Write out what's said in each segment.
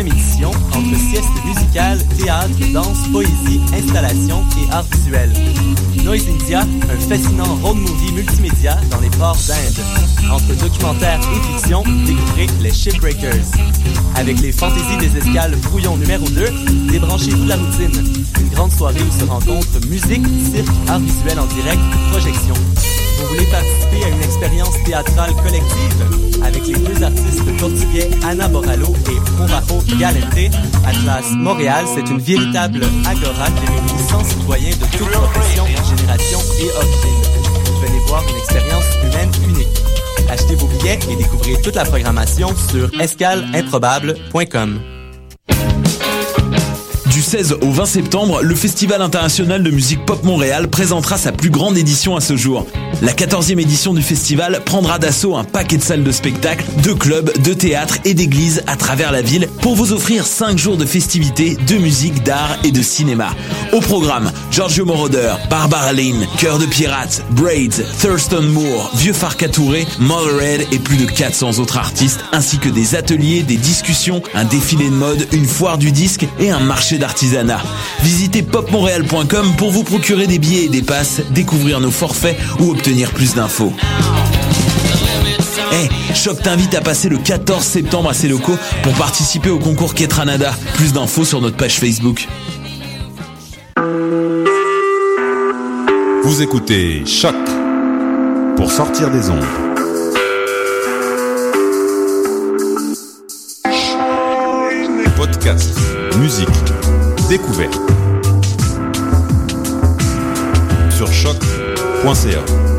douzième édition entre sieste musicale, théâtre, danse, poésie, installation et art visuel. Noise India, un fascinant road movie multimédia dans les ports d'Inde. Entre documentaire et fiction, découvrez les Shipbreakers. Avec les fantaisies des escales brouillon numéro 2, débranchez-vous de la routine. Une grande soirée où se rencontrent musique, cirque, art visuel en direct, projection. Voulez participer à une expérience théâtrale collective avec les deux artistes portugais Anna Borallo et Provajo Galente? Atlas Montréal, c'est une véritable agora qui réunit 100 citoyens de toutes professions, générations et origines. Venez voir une expérience humaine unique. Achetez vos billets et découvrez toute la programmation sur escaleimprobable.com. Du 16 au 20 septembre, le Festival international de musique pop Montréal présentera sa plus grande édition à ce jour. La 14e édition du festival prendra d'assaut un paquet de salles de spectacle, de clubs, de théâtres et d'églises à travers la ville pour vous offrir 5 jours de festivités, de musique, d'art et de cinéma. Au programme, Giorgio Moroder, Barbara Lynn, Cœur de Pirate, Braids, Thurston Moore, Vieux Farka Touré, Motherhead et plus de 400 autres artistes, ainsi que des ateliers, des discussions, un défilé de mode, une foire du disque et un marché d'artisanat. Visitez popmontréal.com pour vous procurer des billets et des passes, découvrir nos forfaits ou obtenir plus d'infos. Hey, Choc t'invite à passer le 14 septembre à ses locaux pour participer au concours Ketranada. Plus d'infos sur notre page Facebook. Vous écoutez Choc pour sortir des ondes. Podcast, musique, découverte. Sur choc.ca.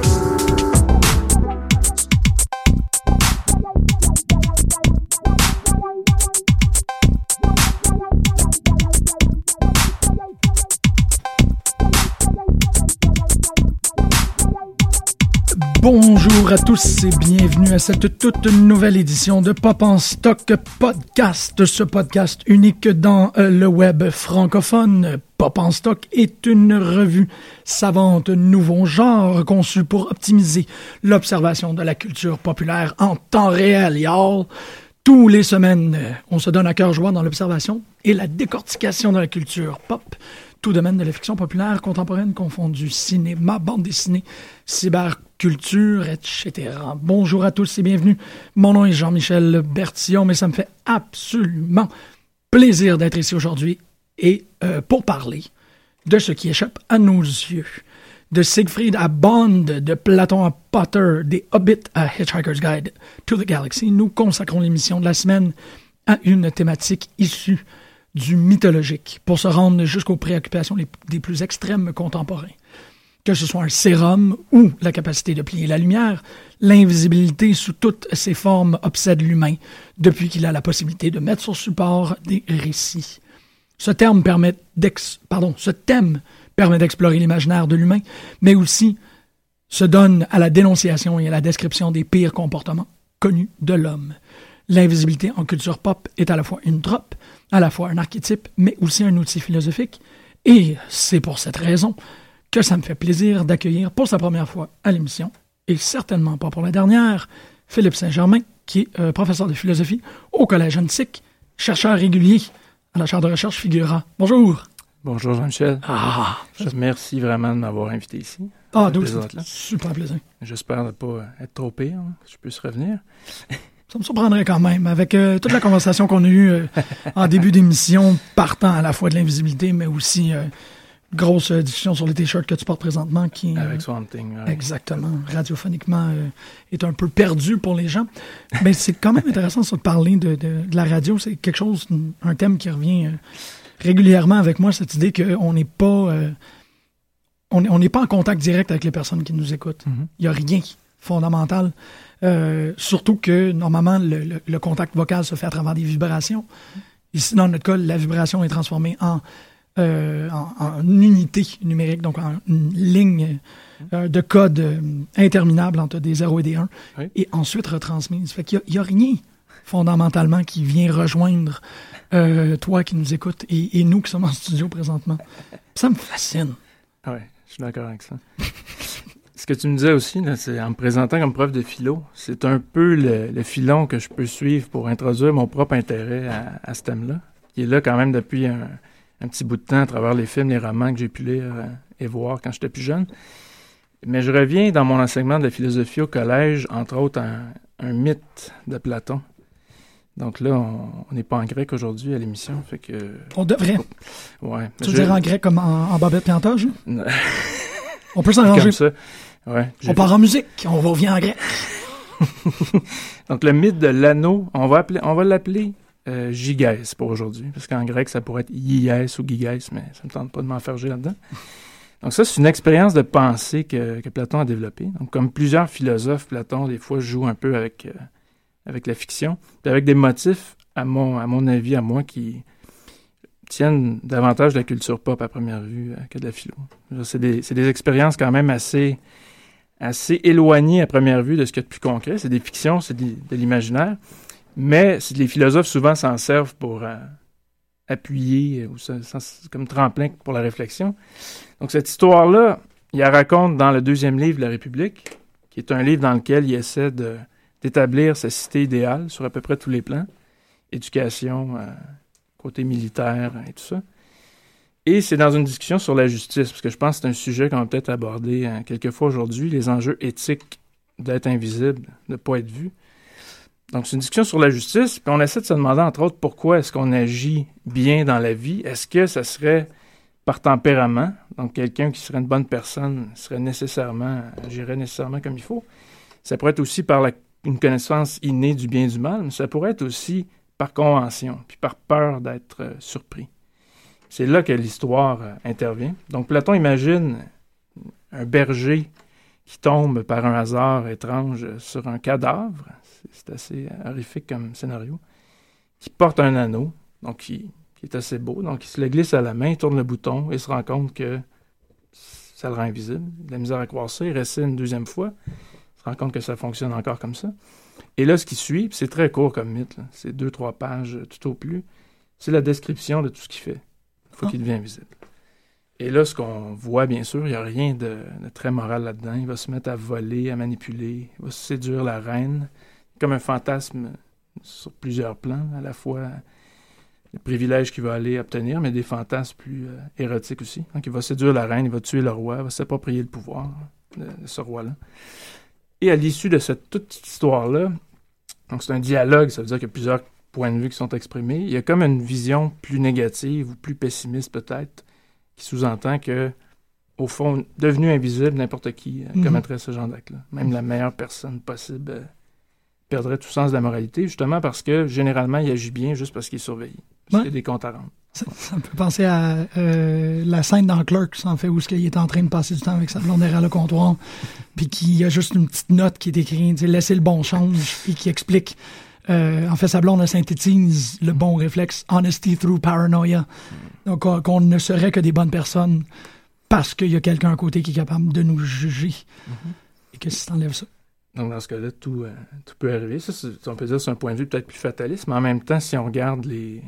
Bonjour à tous et bienvenue à cette toute nouvelle édition de Pop en Stock Podcast. Ce podcast unique dans euh, le web francophone. Pop en Stock est une revue savante nouveau genre conçue pour optimiser l'observation de la culture populaire en temps réel, y'all. Tous les semaines, on se donne à cœur joie dans l'observation et la décortication de la culture pop tout domaine de la fiction populaire contemporaine confondu, cinéma, bande dessinée, cyberculture, etc. Bonjour à tous et bienvenue. Mon nom est Jean-Michel Bertillon, mais ça me fait absolument plaisir d'être ici aujourd'hui et euh, pour parler de ce qui échappe à nos yeux. De Siegfried à Bond, de Platon à Potter, des Hobbits à Hitchhiker's Guide to the Galaxy, nous consacrons l'émission de la semaine à une thématique issue du mythologique pour se rendre jusqu'aux préoccupations des plus extrêmes contemporains. Que ce soit un sérum ou la capacité de plier la lumière, l'invisibilité sous toutes ses formes obsède l'humain depuis qu'il a la possibilité de mettre sur support des récits. Ce thème permet d'explorer l'imaginaire de l'humain, mais aussi se donne à la dénonciation et à la description des pires comportements connus de l'homme. L'invisibilité en culture pop est à la fois une trope, à la fois un archétype, mais aussi un outil philosophique. Et c'est pour cette raison que ça me fait plaisir d'accueillir pour sa première fois à l'émission, et certainement pas pour la dernière, Philippe Saint-Germain, qui est euh, professeur de philosophie au Collège Antique, chercheur régulier à la chaire de recherche Figura. Bonjour. Bonjour Jean-Michel. Ah, Merci vraiment de m'avoir invité ici. ah, donc super plaisir. J'espère ne pas être trop pire, hein, que je puisse revenir. Ça me surprendrait quand même, avec euh, toute la conversation qu'on a eue euh, en début d'émission, partant à la fois de l'invisibilité, mais aussi euh, grosse euh, discussion sur les t-shirts que tu portes présentement, qui euh, Avec Swamp Thing. ouais. exactement, radiophoniquement, euh, est un peu perdu pour les gens. Mais c'est quand même intéressant ça, de parler de, de- de la radio. C'est quelque chose, un thème qui revient euh, régulièrement avec moi, cette idée qu'on n'est pas... on n'est pas en contact direct avec les personnes qui nous écoutent. Mhm. Il n'y a rien fondamental. Surtout que normalement, le, le- le contact vocal se fait à travers des vibrations. Ici, dans notre cas, la vibration est transformée en, euh, en, en unité numérique, donc en une ligne euh, de code euh, interminable entre des 0 et des 1, Oui. et ensuite retransmise. Fait qu'il n'y a, rien fondamentalement qui vient rejoindre toi qui nous écoutes et, et nous qui sommes en studio présentement. Ça me fascine. Ah ouais, je suis d'accord avec ça. Ce que tu me disais aussi, c'est en me présentant comme prof de philo, c'est un peu le, le filon que je peux suivre pour introduire mon propre intérêt à, à ce thème-là, qui est là quand même depuis un, un petit bout de temps à travers les films, les romans que j'ai pu lire euh, et voir quand j'étais plus jeune. Mais je reviens dans mon enseignement de philosophie au collège, entre autres, à un, un mythe de Platon. Donc là, on n'est pas en grec aujourd'hui à l'émission, fait que... On devrait. Ouais. Tu veux Je- dire en grec comme en, en babette et en toge? On peut s'arranger. Comme ça. Ouais. On part en musique, on revient en grec. Donc le mythe de l'anneau, on va appeler, on va l'appeler euh, gigès pour aujourd'hui, parce qu'en grec ça pourrait être ies ou gigès, mais ça me tente pas de m'enferger là-dedans. Donc ça c'est une expérience de pensée que, que Platon a développée. Donc comme plusieurs philosophes, Platon des fois joue un peu avec euh, avec la fiction, puis avec des motifs à mon à mon avis à moi qui tiennent davantage de la culture pop à première vue euh, que de la philo. C'est des, des expériences quand même assez assez éloignées à première vue de ce qu'il y a de plus concret. C'est des fictions, c'est de l'imaginaire, mais les philosophes souvent s'en servent pour euh, appuyer ou ça- ça- comme tremplin pour la réflexion. Donc cette histoire-là, il la raconte dans le deuxième livre de la République, qui est un livre dans lequel il essaie d'établir sa cité idéale sur à peu près tous les plans, éducation, euh, côté militaire et tout ça. Et c'est dans une discussion sur la justice, parce que je pense que c'est un sujet qu'on va peut-être aborder euh, quelques fois aujourd'hui, les enjeux éthiques d'être invisible, de ne pas être vu. Donc c'est une discussion sur la justice, puis on essaie de se demander entre autres pourquoi est-ce qu'on agit bien dans la vie? Est-ce que ça serait par tempérament, donc quelqu'un qui serait une bonne personne serait nécessairement, agirait nécessairement comme il faut. Ça pourrait être aussi par une connaissance innée du bien et du mal, mais ça pourrait être aussi par convention, puis par peur d'être euh, surpris. C'est là que l'histoire euh, intervient. Donc Platon imagine un berger qui tombe par un hasard étrange sur un cadavre. C'est- assez horrifique comme scénario. Qui porte un anneau, donc qui, qui est assez beau. Donc il se le glisse à la main, il tourne le bouton et se rend compte que ça le rend invisible. Il a de la misère à croire ça. Il réessaie une deuxième fois. Il se rend compte que ça fonctionne encore comme ça. Et là, ce qui suit, c'est très court comme mythe, c'est deux, trois pages euh, tout au plus, c'est la description de tout ce qu'il fait. Il faut Ah. qu'il devienne visible. Et là, ce qu'on voit, bien sûr, il n'y a rien de, de très moral là-dedans. Il va se mettre à voler, à manipuler, il va séduire la reine, comme un fantasme sur plusieurs plans, à la fois les privilèges qu'il va aller obtenir, mais des fantasmes plus euh, érotiques aussi. Donc, il va séduire la reine, il va tuer le roi, il va s'approprier le pouvoir de, de ce roi-là. Et à l'issue de cette toute histoire-là, donc c'est un dialogue, ça veut dire qu'il y a plusieurs points de vue qui sont exprimés. Il y a comme une vision plus négative ou plus pessimiste peut-être, qui sous-entend que, au fond, devenu invisible, n'importe qui euh, Mhm. commettrait ce genre d'acte-là. Même la meilleure personne possible euh, perdrait tout sens de la moralité, justement parce que généralement, il agit bien juste parce qu'il est surveillé. Parce Ouais. qu'il y a des comptes à rendre. Ça, ça me fait penser à euh, la scène dans Clerks, en fait, où il est en train de passer du temps avec sa blonde derrière le comptoir, puis qu'il y a juste une petite note qui est écrite, laissez le bon change, et qui explique. euh, en fait, sa blonde synthétise le bon réflexe, honesty through paranoia. Donc, qu'on qu'on ne serait que des bonnes personnes parce qu'il y a quelqu'un à côté qui est capable de nous juger. Et que si t'enlèves ça. Donc, dans ce cas-là, tout, euh, peut arriver. Ça, on peut dire que c'est un point de vue peut-être plus fataliste, mais en même temps, si on regarde les,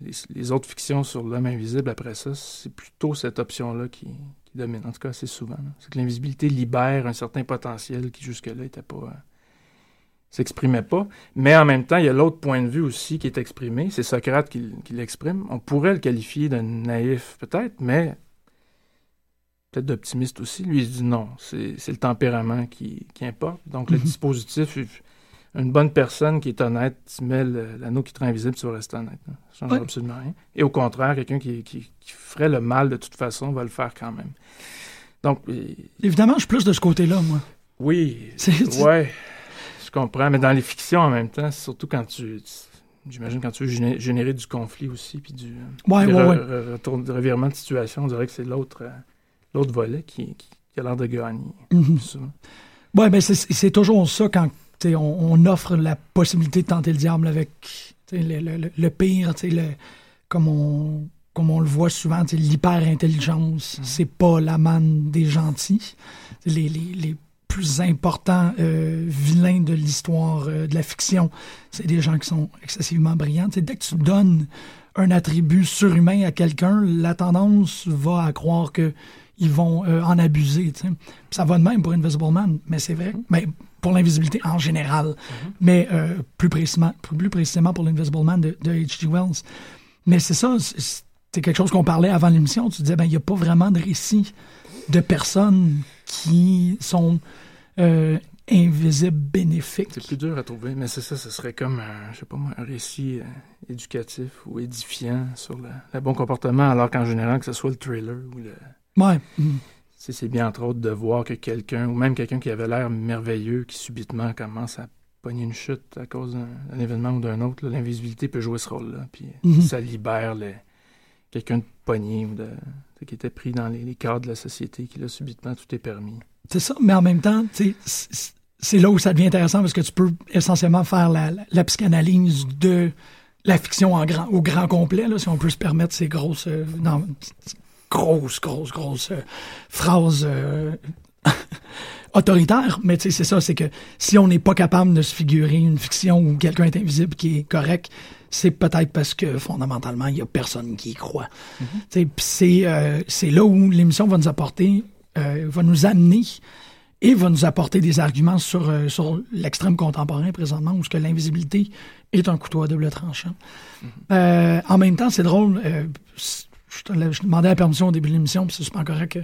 les, autres fictions sur l'homme invisible après ça, c'est plutôt cette option-là qui, domine. En tout cas, assez souvent. C'est que l'invisibilité libère un certain potentiel qui jusque-là était pas. euh, s'exprimait pas. Mais en même temps, il y a l'autre point de vue aussi qui est exprimé. C'est Socrate qui, qui l'exprime. On pourrait le qualifier de naïf, peut-être, mais peut-être d'optimiste aussi. Lui, il se dit non, c'est le tempérament qui, qui importe. Donc, le Mhm. dispositif, une bonne personne qui est honnête, tu mets l'anneau qui te rend invisible, tu vas rester honnête. là. Ça ne change absolument rien. Et au contraire, quelqu'un qui, qui- qui ferait le mal de toute façon va le faire quand même. Donc, Évidemment, je suis plus de ce côté-là, moi. oui, ouais, je comprends. Mais dans les fictions, en même temps, c'est surtout quand tu... tu- J'imagine quand tu veux géné- générer du conflit aussi, puis du Ouais, ouais, re- ouais. re- retour- de revirement de situation, on dirait que c'est l'autre euh, l'autre volet qui, qui- qui a l'air de gagner. Souvent. Ouais, ben c'est toujours ça quand on, on offre la possibilité de tenter le diable avec le, le- le- pire, le, comme on comme on le voit souvent, l'hyper-intelligence, c'est pas la manne des gentils. Les, les, les plus importants euh, vilains de l'histoire euh, de la fiction, c'est des gens qui sont excessivement brillants. Tu sais, dès que tu donnes un attribut surhumain à quelqu'un, la tendance va à croire que ils vont euh, en abuser. tu sais. Ça va de même pour Invisible Man, mais c'est vrai. Mais pour l'invisibilité en général, mais euh, plus, précisément, plus précisément pour l'Invisible Man de de H.G. Wells. Mais c'est ça, c'est c'est quelque chose qu'on parlait avant l'émission. Tu disais, ben, il n'y a pas vraiment de récit de personnes qui sont euh, invisibles bénéfiques. C'est plus dur à trouver, mais c'est ça, ce serait comme un, je sais pas moi, un récit euh, éducatif ou édifiant sur le, le bon comportement, alors qu'en général, que ce soit le thriller ou le. Ouais. C'est bien entre autres de voir que quelqu'un, ou même quelqu'un qui avait l'air merveilleux, qui subitement commence à pogner une chute à cause d'un événement ou d'un autre, l'invisibilité peut jouer ce rôle-là. Puis Mhm. ça libère quelqu'un de pogné ou de, qui était pris dans les, les cadres de la société, qui là subitement tout est permis. C'est ça, mais en même temps, c'est c'est là où ça devient intéressant parce que tu peux essentiellement faire la, la- la psychanalyse de la fiction en grand, au grand complet, là, si on peut se permettre ces grosses, euh, non, grosses, grosses, grosses euh, phrases euh, autoritaires. Mais tu sais, c'est ça, c'est que si on n'est pas capable de se figurer une fiction où quelqu'un est invisible qui est correct, c'est peut-être parce que fondamentalement, il n'y a personne qui y croit. Sais, pis c'est euh, là où l'émission va nous apporter, va nous amener et va nous apporter des arguments sur, euh, sur l'extrême contemporain présentement, où ce que l'invisibilité est un couteau à double tranchant. Euh, en même temps, c'est drôle, euh, je, demandais la permission au début de l'émission, puis c'est super correct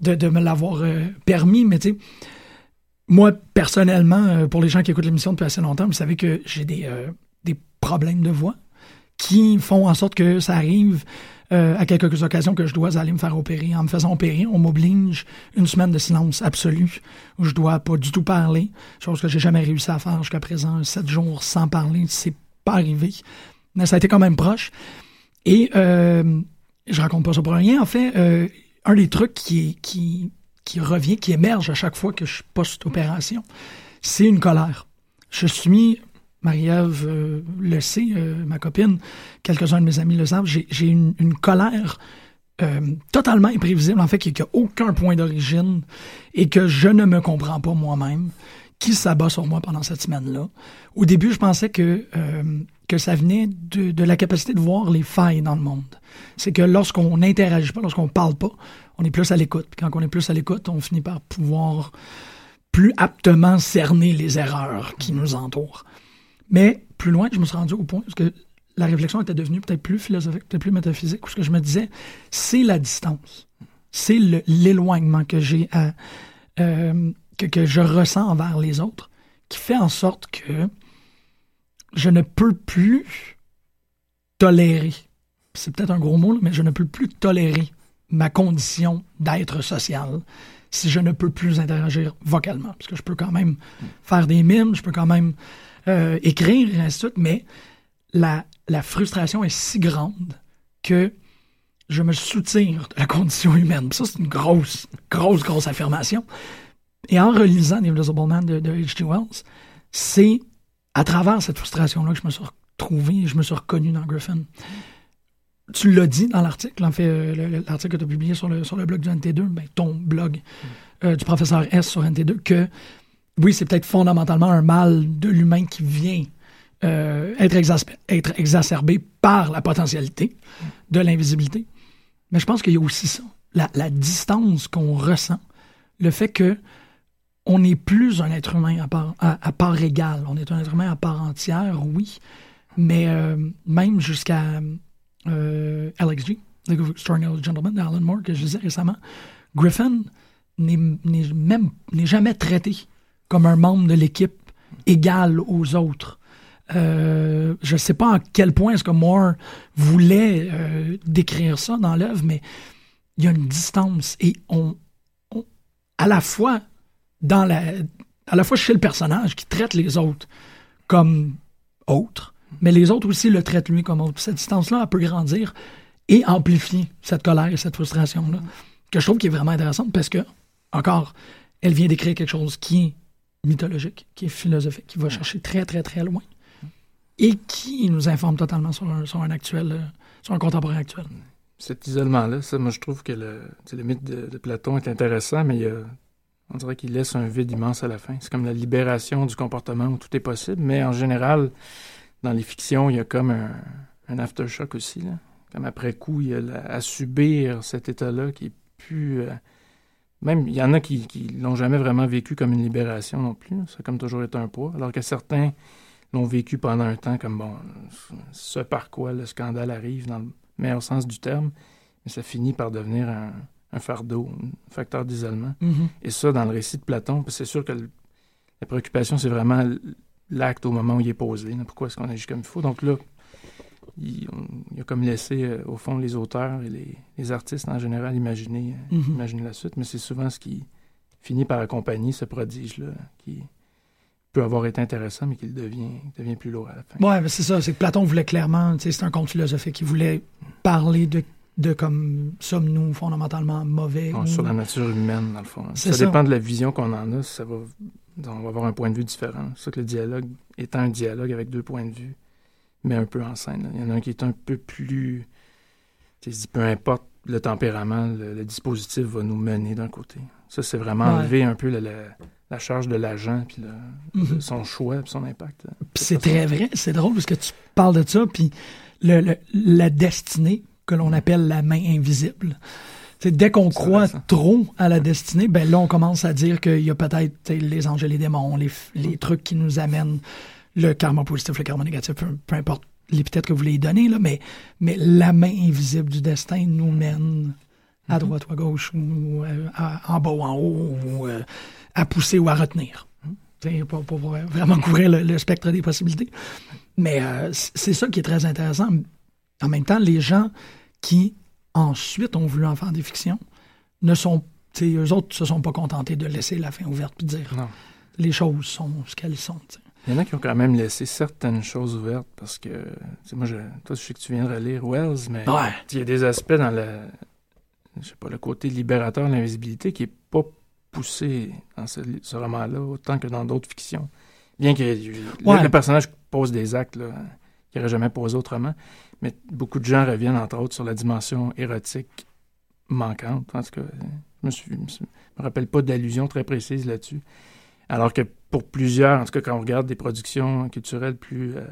de, de me l'avoir euh, permis, mais tu sais, moi, personnellement, euh, pour les gens qui écoutent l'émission depuis assez longtemps, vous savez que j'ai des, euh, des problèmes de voix qui font en sorte que ça arrive à quelques occasions que je dois aller me faire opérer. En me faisant opérer, on m'oblige une semaine de silence absolu où je dois pas du tout parler, chose que j'ai jamais réussi à faire jusqu'à présent, sept jours sans parler, c'est pas arrivé. Mais ça a été quand même proche. Et euh, je raconte pas ça pour rien. En fait, euh, un des trucs qui, qui, revient, qui émerge à chaque fois que je suis post-opération, c'est une colère. Je suis, Marie-Ève euh, le sait, euh, ma copine, quelques-uns de mes amis le savent, j'ai une, une colère totalement imprévisible, en fait, qui n'a aucun point d'origine et que je ne me comprends pas moi-même, qui s'abat sur moi pendant cette semaine-là. Au début, je pensais que, que ça venait de, de la capacité de voir les failles dans le monde. C'est que lorsqu'on n'interagit pas, lorsqu'on parle pas, on est plus à l'écoute. Puis quand on est plus à l'écoute, on finit par pouvoir plus aptement cerner les erreurs qui nous entourent. Mais plus loin, je me suis rendu au point parce que la réflexion était devenue peut-être plus philosophique, peut-être plus métaphysique, où ce que je me disais, c'est la distance. C'est l'éloignement que j'ai à, euh, que, que je ressens envers les autres qui fait en sorte que je ne peux plus tolérer. C'est peut-être un gros mot, mais je ne peux plus tolérer ma condition d'être social si je ne peux plus interagir vocalement. Parce que je peux quand même faire des mimes, je peux quand même euh, écrire, et ainsi de suite, mais la, la frustration est si grande que je me soutire de la condition humaine. Ça, c'est une grosse, grosse, grosse affirmation. Et en relisant The Invisible Man de, de H.G. Wells, c'est à travers cette frustration-là que je me suis retrouvé, je me suis reconnu dans Griffin. Tu l'as dit dans l'article, en fait, euh, le- le- l'article que tu as publié sur le, sur le blog du NT2, ben, ton blog euh, du professeur S sur NT2, que oui, c'est peut-être fondamentalement un mal de l'humain qui vient euh, être, être exacerbé par la potentialité de l'invisibilité. Mais je pense qu'il y a aussi ça, la, la distance qu'on ressent, le fait que on n'est plus un être humain à part, égale. On est un être humain à part entière, oui, mais euh, même jusqu'à euh, LXG, The Extraordinary Gentleman d'Alan Moore, que je disais récemment, Griffin n'est jamais traité comme un membre de l'équipe égal aux autres. Euh, je ne sais pas à quel point est-ce que Moore voulait décrire ça dans l'œuvre, mais il y a une distance et on, on- à la fois dans la à la fois chez le personnage qui traite les autres comme autres, mais les autres aussi le traitent lui comme autre. Cette distance-là, elle peut grandir et amplifier cette colère et cette frustration-là, que je trouve qui est vraiment intéressante parce que, encore, elle vient d'écrire quelque chose qui est mythologique, qui est philosophique, qui va chercher très, très, très loin et qui nous informe totalement sur un, sur un actuel, euh, sur un contemporain actuel. Cet isolement-là, ça, moi, je trouve que le, le mythe de, de Platon est intéressant, mais il y a- on dirait qu'il laisse un vide immense à la fin. C'est comme la libération du comportement où tout est possible, mais en général, dans les fictions, il y a comme un, aftershock aussi. Là. Comme après coup, il y a à subir cet état-là qui est plus. euh, même, il y en a qui, qui l'ont jamais vraiment vécu comme une libération non plus. Ça a comme toujours été un poids. Alors que certains l'ont vécu pendant un temps comme, bon, ce par quoi le scandale arrive dans le meilleur sens du terme, mais ça finit par devenir un, un fardeau, un facteur d'isolement. Mhm. Et ça, dans le récit de Platon, c'est sûr que le- la préoccupation, c'est vraiment l'acte au moment où il est posé. Pourquoi est-ce qu'on agit comme il faut? Donc là, il, on- il a comme laissé, euh, au fond, les auteurs et les, les artistes en général imaginer, euh, Mhm. imaginer la suite, mais c'est souvent ce qui finit par accompagner ce prodige-là, qui peut avoir été intéressant, mais qui devient, devient plus lourd à la fin. Mais c'est ça. C'est que Platon voulait clairement, c'est un conte philosophique. Il voulait parler de, de comme sommes-nous fondamentalement mauvais. Non, ou- sur la nature humaine, dans le fond. Ça, ça. dépend de la vision qu'on en a. Ça va, on va avoir un point de vue différent. C'est ça que le dialogue étant un dialogue avec deux points de vue, mais un peu en scène. là. Il y en a un qui est un peu plus. peu importe le tempérament, le, le dispositif va nous mener d'un côté. Ça, c'est vraiment Ouais. enlever un peu la, la- la charge de l'agent, puis le- Mhm. son choix, puis son impact. Puis c'est très vrai, c'est drôle parce que tu parles de ça, puis le, le- la destinée que l'on appelle la main invisible. C'est dès qu'on croit trop à la destinée, ben là on commence à dire qu'il y a peut-être les anges et les démons, les, les trucs qui nous amènent le karma positif, le karma négatif, peu, peu importe l'épithète que vous voulez y donner, là, mais, mais la main invisible du destin nous mène à Mhm. droite ou à gauche, ou euh, à- en bas ou en haut, ou euh, à pousser ou à retenir. Mhm. Sais, Pour, pour vraiment couvrir le, le spectre des possibilités. Mais euh, c'est ça qui est très intéressant. En même temps, les gens qui ensuite ont voulu en faire des fictions ne sont, eux autres se sont pas contentés de laisser la fin ouverte puis de dire Non. les choses sont ce qu'elles sont. Il y en a qui ont quand même laissé certaines choses ouvertes parce que, moi, je, toi, je sais que tu viens de relire Wells, mais Ouais. il y a des aspects dans le, je sais pas, le côté libérateur de l'invisibilité qui est pas poussé dans ce, ce roman-là autant que dans d'autres fictions. Bien que le, Ouais. le personnage pose des actes là, qu'il n'aurait jamais posé autrement, mais beaucoup de gens reviennent, entre autres, sur la dimension érotique manquante. En tout cas, je me, suis, je me rappelle pas d'allusion très précise là-dessus. Alors que pour plusieurs, en tout cas, quand on regarde des productions culturelles plus, euh,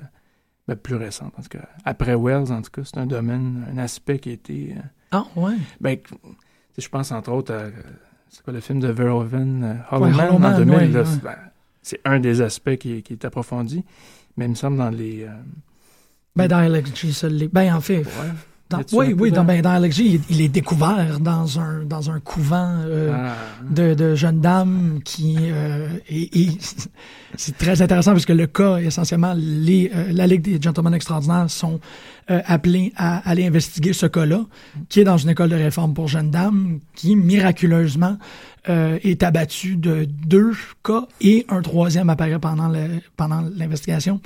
ben, plus récentes, en tout cas, après Wells, en tout cas, c'est un domaine, un aspect qui a été. euh, Ah, ouais. ben, je pense entre autres à. C'est quoi le film de Verhoeven, euh, Hollow Ouais, Man, Hollow en Man, 2000? ouais, là, ouais. c'est- ben, c'est un des aspects qui, qui est approfondi. Mais il me semble dans les. euh, Ben, dans LXG, ça l'est. Ben, en fait, dans- oui, oui, dans, ben, dans il, il est découvert dans un, dans un couvent euh, ah, de, de jeunes dames qui euh, et, et c'est très intéressant parce que le cas essentiellement les euh, la Ligue des Gentlemen Extraordinaires sont euh, appelés à aller investiguer ce cas-là qui est dans une école de réforme pour jeunes dames qui miraculeusement euh, est abattu de deux cas et un troisième apparaît pendant le pendant l'investigation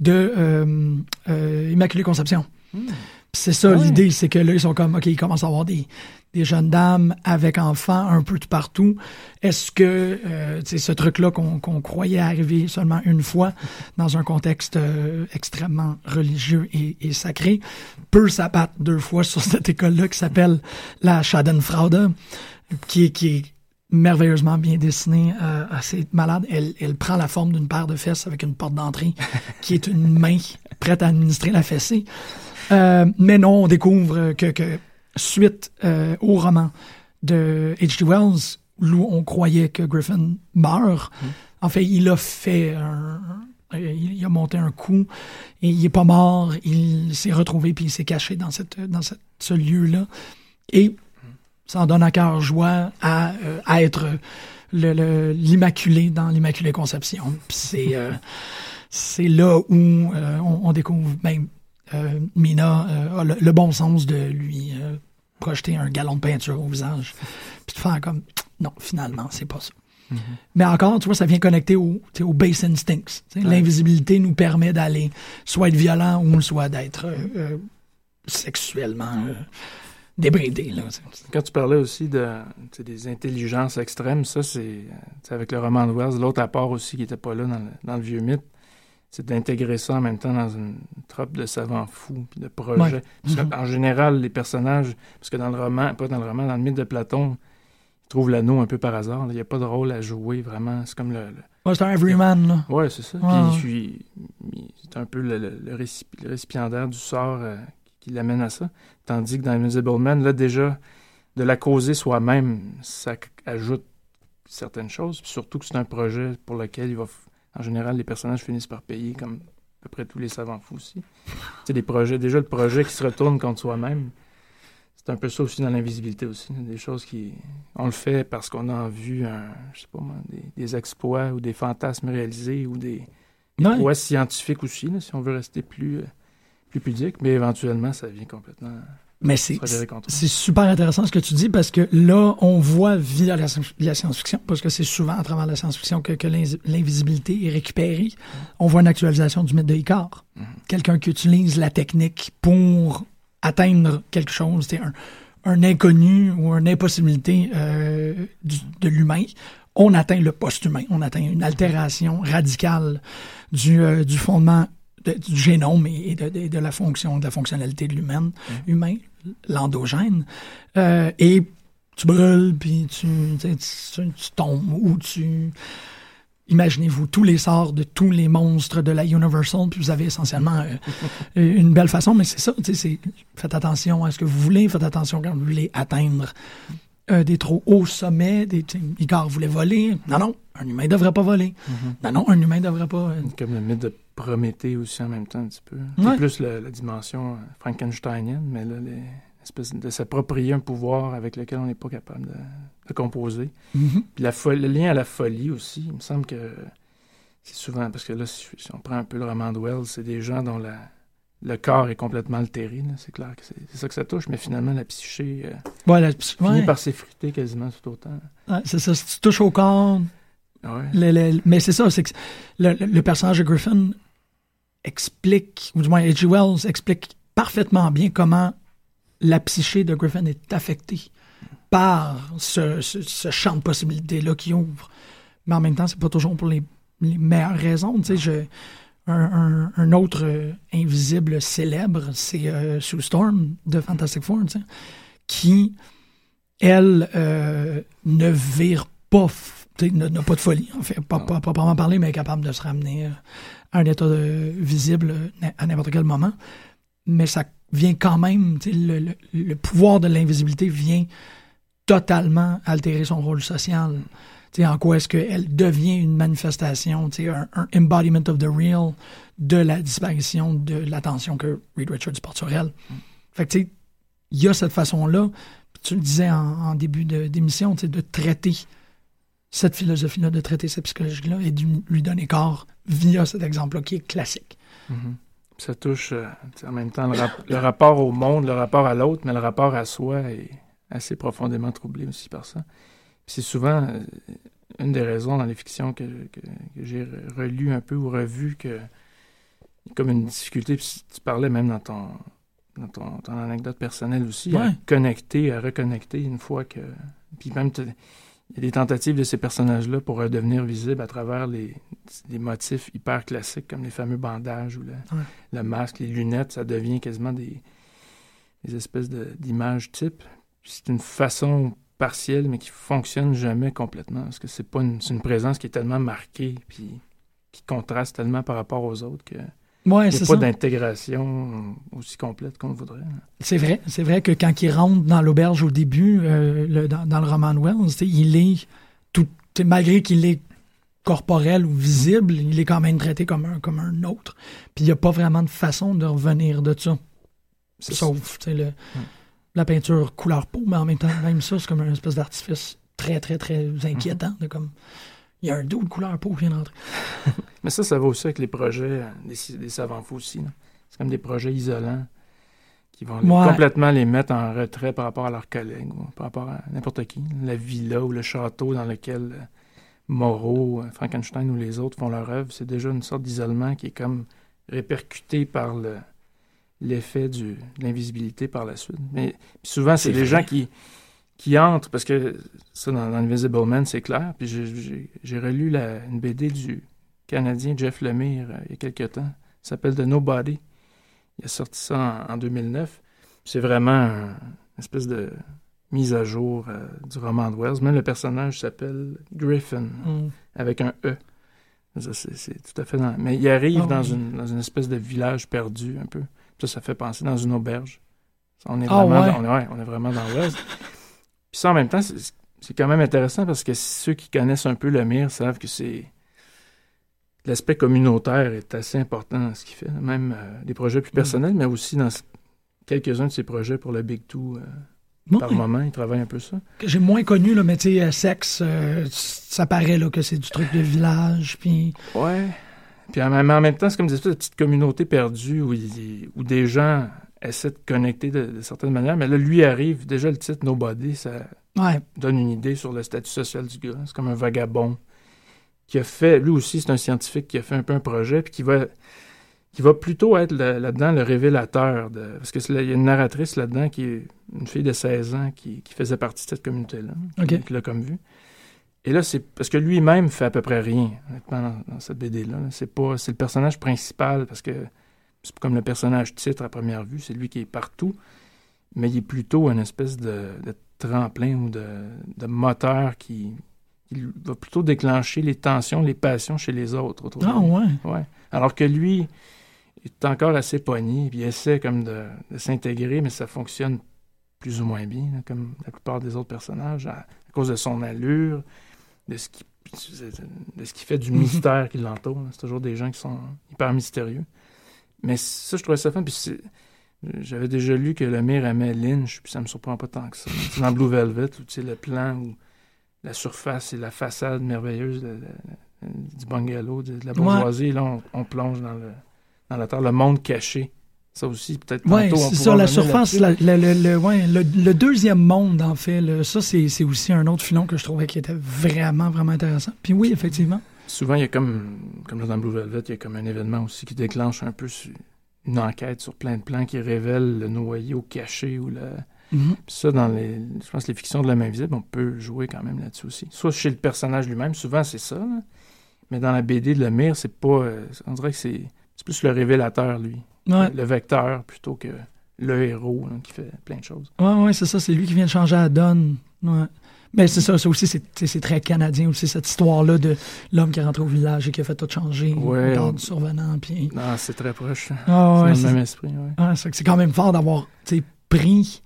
de euh, euh, Immaculée Conception. Puis C'est ça ouais. l'idée, c'est que là, ils sont comme, OK, ils commencent à avoir des, des jeunes dames avec enfants un peu tout partout. Est-ce que euh, ce truc-là qu'on croyait arriver seulement une fois dans un contexte euh, extrêmement religieux et, et sacré peut s'abattre deux fois sur cette école-là qui s'appelle la qui est, qui est merveilleusement bien dessinée, euh, assez malade. Elle, elle prend la forme d'une paire de fesses avec une porte d'entrée qui est une main prête à administrer la fessée. Euh, mais non, on découvre que, que suite euh, au roman de H.G. Wells, où on croyait que Griffin meurt, en fait, il a fait un, il a monté un coup et il est pas mort, il s'est retrouvé puis il s'est caché dans cette dans cette- ce lieu-là et ça en donne à cœur joie à, euh, à être le- le- l'immaculé dans l'immaculée conception. C'est euh, c'est là où euh, on, on découvre même Mina euh, a le, le bon sens de lui euh, projeter un galon de peinture au visage puis de faire comme non finalement c'est pas ça. Mais encore, tu vois, ça vient connecter au, au base instincts. Ouais. L'invisibilité nous permet d'aller soit être violent ou soit d'être euh, euh, sexuellement euh, débridé. Là. Quand tu parlais aussi de, des intelligences extrêmes, ça, c'est euh, avec le roman de Wells, l'autre apport aussi qui n'était pas là dans le, dans le vieux mythe, c'est d'intégrer ça en même temps dans une trope de savants fous puis de projets. Ouais. Parce que, Mhm. En général, les personnages, parce que dans le roman, pas dans le roman, dans le mythe de Platon, ils trouvent l'anneau un peu par hasard. là. Il n'y a pas de rôle à jouer vraiment. C'est comme le. le- Ouais, c'est un everyman. Là. Ouais, c'est ça. Ouais, Puis c'est un peu le, le- le récipi- le récipiendaire du sort euh, qui l'amène à ça. Tandis que dans Invisible Man, là, déjà, de la causer soi-même, ça ajoute certaines choses. surtout que c'est un projet pour lequel il va. En général, les personnages finissent par payer, comme à peu près tous les savants fous aussi. C'est des projets. Déjà, le projet qui se retourne contre soi-même. C'est un peu ça aussi dans l'invisibilité aussi. Des choses qui. On le fait parce qu'on a vu, un, je sais pas moi, des, exploits ou des fantasmes réalisés ou des, des scientifiques aussi, si on veut rester plus, euh, plus pudique. Mais éventuellement, ça vient complètement mais c'est super intéressant ce que tu dis parce que là, on voit via la, science-fiction, parce que c'est souvent à travers la science-fiction que, l'invisibilité est récupérée. On voit une actualisation du mythe de Icar. Mm-hmm. Quelqu'un qui utilise la technique pour atteindre quelque chose, c'est un, un inconnu ou une impossibilité euh, de l'humain. On atteint le post-humain, on atteint une altération radicale du, euh, du fondement du génome et de, la fonction, de la fonctionnalité de l'humain, mm. humain, l'endogène. Euh, et tu brûles, puis tu, tu, tombes, ou tu... Imaginez-vous tous les sorts de tous les monstres de la Universal, puis vous avez essentiellement euh, une belle façon, mais c'est ça, faites attention à ce que vous voulez, faites attention quand vous voulez atteindre euh, des trop hauts sommets, des, Igor voulait voler. Non, non, un humain ne devrait pas voler. Mm-hmm. Non, non, un humain ne devrait pas... Comme le mythe de Prométhée aussi en même temps un petit peu. C'est plus la, dimension euh, frankensteinienne, mais là, l'espèce de s'approprier un pouvoir avec lequel on n'est pas capable de, composer. Mm-hmm. Puis la le lien à la folie aussi, il me semble que c'est souvent, parce que là, si, on prend un peu le roman de Wells, c'est des gens dont la, le corps est complètement altéré, c'est clair que c'est ça que ça touche, mais finalement, la psyché euh, ouais, la, finit par s'effriter quasiment tout autant. c'est ça, si tu touches au corps... mais c'est ça, c'est que le, personnage de Griffin explique, ou du moins H.G. Wells explique parfaitement bien comment la psyché de Griffin est affectée par ce, champ de possibilités-là qui ouvre. Mais en même temps, c'est pas toujours pour les, meilleures raisons. Tu sais, un, autre euh, invisible célèbre, c'est euh, Sue Storm de Fantastic Four, tu sais, qui, elle, euh, ne vire pas, n'a pas de folie, en fait, pas, pas, pas, parler, mais est capable de se ramener un état de, visible à n'importe quel moment. Mais ça vient quand même, le, le, pouvoir de l'invisibilité vient totalement altérer son rôle social. sais en quoi est-ce qu'elle devient une manifestation, un, un embodiment of the real de la disparition de l'attention que Reed Richards porte sur elle. Fait il y a cette façon-là, tu le disais en, en début d'émission, de traiter cette philosophie-là, de traiter cette psychologie-là et de lui donner corps via cet exemple-là qui est classique. Mm-hmm. Ça touche euh, en même temps le, rapport au monde, le rapport à l'autre, mais le rapport à soi est assez profondément troublé aussi par ça. C'est souvent euh, une des raisons dans les fictions que, j'ai relu un peu ou revu que comme une difficulté, puis tu parlais même dans ton, dans ton, anecdote personnelle aussi, à connecter, à reconnecter une fois que... Puis même, il y a des tentatives de ces personnages-là pour redevenir visibles à travers les, motifs hyper classiques comme les fameux bandages ou le, masque, les lunettes, ça devient quasiment des, espèces d'images types. C'est une façon partielle, mais qui fonctionne jamais complètement, parce que c'est pas une, une présence qui est tellement marquée, puis qui contraste tellement par rapport aux autres que Ouais, Il n'y a pas d'intégration aussi complète qu'on voudrait. C'est vrai. C'est vrai que quand il rentre dans l'auberge au début, euh, dans, le roman de Wells, il est tout, malgré qu'il est corporel ou visible, il est quand même traité comme un, comme un autre. Puis il n'y a pas vraiment de façon de revenir de ça. Sauf le, la peinture couleur peau, mais en même temps, même ça, c'est comme une espèce d'artifice très, très, très inquiétant. de comme il y a un dos de couleur peau qui vient d'entrer. Mais ça, ça va aussi avec les projets euh, des, savants fous aussi. C'est comme des projets isolants qui vont complètement les mettre en retrait par rapport à leurs collègues ou par rapport à n'importe qui. La villa ou le château dans lequel euh, Moreau, euh, Frankenstein ou les autres font leur œuvre, c'est déjà une sorte d'isolement qui est comme répercuté par l'effet de l'invisibilité par la suite. Mais souvent, c'est des gens qui qui entre, parce que ça, dans, Invisible Man, c'est clair. Puis j'ai relu la, une BD du Canadien Jeff Lemire euh, il y a quelques temps. Ça s'appelle The Nobody. Il a sorti ça en, 2009. C'est vraiment une espèce de mise à jour euh, du roman de Wells. Même le personnage s'appelle Griffin, mm. avec un E. C'est tout à fait dans... Mais il arrive ah dans, une, dans une espèce de village perdu, un peu. Ça, ça fait penser dans une auberge. On est, ah vraiment, dans, on est, on est vraiment dans Wells. Puis ça, en même temps, c'est quand même intéressant parce que ceux qui connaissent un peu le MIR savent que c'est l'aspect communautaire est assez important dans ce qu'il fait, même euh, des projets plus Mm. personnels, mais aussi dans quelques-uns de ses projets pour le Big Two. euh, par moment, il travaille un peu ça. que j'ai moins connu, tu sais, euh, sexe, euh, ça paraît là, que c'est du truc de village, puis... Ouais. Puis en même, temps, c'est comme des espèces de petites communautés perdues où, il- où des gens essaient de connecter de, de certaines manières. Mais là, lui arrive, déjà le titre Nobody, ça Ouais, donne une idée sur le statut social du gars. C'est comme un vagabond qui a fait, lui aussi, c'est un scientifique qui a fait un peu un projet, puis qui va, qui va plutôt être là-dedans le révélateur. De, parce que c'est là- il y a une narratrice là-dedans qui est une fille de 16 ans qui, qui faisait partie de cette communauté-là, Ok. qui, l'a comme vue. Et là, c'est parce que lui-même fait à peu près rien, honnêtement, dans, dans cette BD-là. là. C'est pas, c'est le personnage principal, parce que comme le personnage titre à première vue, c'est lui qui est partout, mais il est plutôt une espèce de, de tremplin ou de, de moteur qui, qui va plutôt déclencher les tensions, les passions chez les autres. ah ouais. Ouais. Alors que lui est encore assez pogné, puis il essaie comme de, de s'intégrer, mais ça fonctionne plus ou moins bien, là, comme la plupart des autres personnages, à, à cause de son allure, de ce qui de ce qui fait du mystère qui l'entoure. C'est toujours des gens qui sont hyper mystérieux. Mais ça, je trouvais ça fun. Puis j'avais déjà lu que le maire aimait Lynch, puis ça me surprend pas tant que ça. C'est dans Blue Velvet, où tu sais, le plan où la surface et la façade merveilleuse de- de- du bungalow, de, la bourgeoisie, là, on, on plonge dans, le, dans la terre, le monde caché. Ça aussi, peut-être Ouais, tantôt, on ça, la surface, la- le, le- ouais, le- le deuxième monde, en fait, ça, c'est c'est aussi un autre filon que je trouvais qui était vraiment, vraiment intéressant. Puis oui, effectivement. Souvent, il y a comme, comme dans Blue Velvet, il y a comme un événement aussi qui déclenche un peu une enquête sur plein de plans qui révèle le noyau caché ou le... Mhm. Puis ça, dans les, je pense les fictions de l'homme invisible, on peut jouer quand même là-dessus aussi. Soit chez le personnage lui-même, souvent c'est ça, là. mais dans la BD de Lemire, c'est pas... euh, on dirait que c'est c'est plus le révélateur, lui. Ouais, Le vecteur, plutôt que le héros là, qui fait plein de choses. ouais, ouais, c'est ça, c'est lui qui vient de changer la donne. Ouais. Mais c'est ça, ça aussi, c'est très canadien aussi, cette histoire-là de l'homme qui est rentré au village et qui a fait tout changer. Ouais, on- survenant, puis... Non, c'est très proche. Ah, ouais, c'est le même esprit, ouais. Ah, c'est quand même fort d'avoir pris.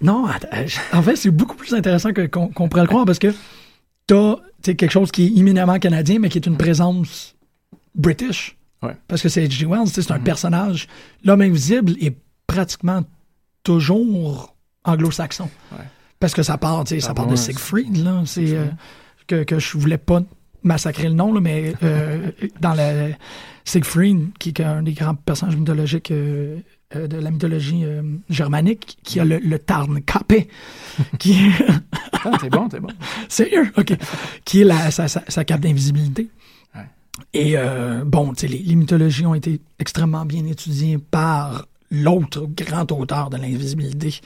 non, att- euh, en fait, c'est beaucoup plus intéressant que- qu'on pourrait le croire parce que t'as quelque chose qui est imminemment canadien, mais qui est une présence british. Ouais. Parce que c'est H.G. Wells, c'est un Mhm. personnage. L'homme invisible est pratiquement toujours anglo-saxon. Ouais. Parce que ça part, tu sais, ça Ah part de Siegfried, là. C'est euh, que, que je voulais pas massacrer le nom, là, mais euh, dans la Siegfried, qui est un des grands personnages mythologiques euh, de la mythologie euh, germanique, qui a le, le Tarn Capé, qui est Ah, t'es bon, t'es bon. Sérieux? OK. Qui est la, sa, sa, sa cape d'invisibilité. Ouais. Et bon, les, les mythologies ont été extrêmement bien étudiées par l'autre grand auteur de l'invisibilité,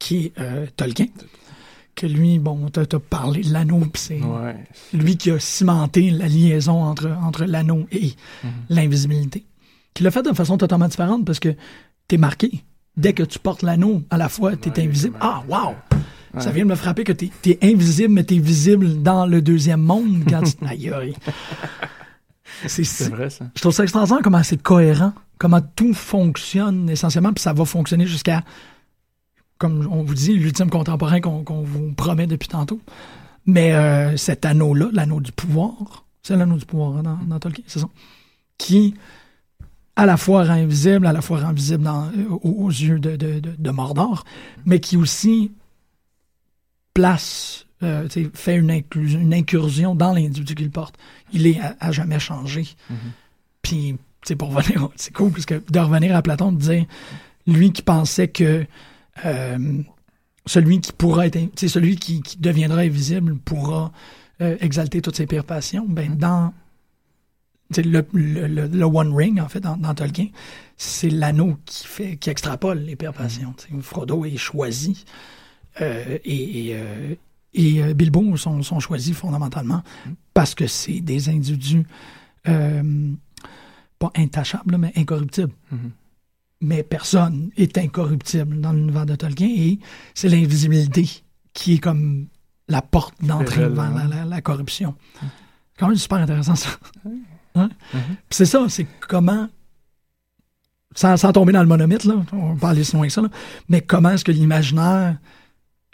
qui est euh, Tolkien. Que lui, bon, t'as as parlé de l'anneau, puis c'est Ouais. lui qui a cimenté la liaison entre, entre l'anneau et Mhm. l'invisibilité. Qui l'a fait de façon totalement différente parce que t'es marqué. Dès que tu portes l'anneau, à la fois, t'es Ouais, invisible. Ah, wow! Ça vient de me frapper que t'es es invisible, mais t'es visible dans le deuxième monde quand tu... Aïe, aïe. C'est vrai, ça. Je trouve ça extraordinaire comment c'est cohérent, comment tout fonctionne essentiellement, puis ça va fonctionner jusqu'à, comme on vous dit, l'ultime contemporain qu'on vous promet depuis tantôt. Mais euh, cet anneau-là, l'anneau du pouvoir, c'est l'anneau du pouvoir hein, dans, dans Tolkien, c'est ça, qui à la fois rend invisible, à la fois rend visible dans- euh, aux, yeux de, de, de, de Mordor, mais qui aussi place, euh, fait une, une incursion dans l'individu qu'il porte. Il est à, à jamais changé. Mhm. Puis, tu sais, pour revenir, c'est cool, parce que de revenir à Platon, de dire, lui qui pensait que celui qui pourra être, sais, celui qui, qui deviendra invisible pourra euh, exalter toutes ses pires passions, ben, dans tu sais, le, le, le, le One Ring, en fait, dans, dans Tolkien, c'est l'anneau qui fait, qui extrapole les pires passions. tu sais. Frodo est choisi euh, et, et, euh, et euh, Bilbo sont, sont choisis fondamentalement parce que c'est des individus euh, pas intachables, mais incorruptibles. Mais personne est incorruptible dans l'univers de Tolkien et c'est l'invisibilité qui est comme la porte d'entrée vers la, ouais. la- la corruption. C'est quand même super intéressant ça. Hein? Mhm. Puis c'est ça, c'est comment, sans, sans tomber dans le monomythe, là, on va pas aller si loin que ça, là, mais comment est-ce que l'imaginaire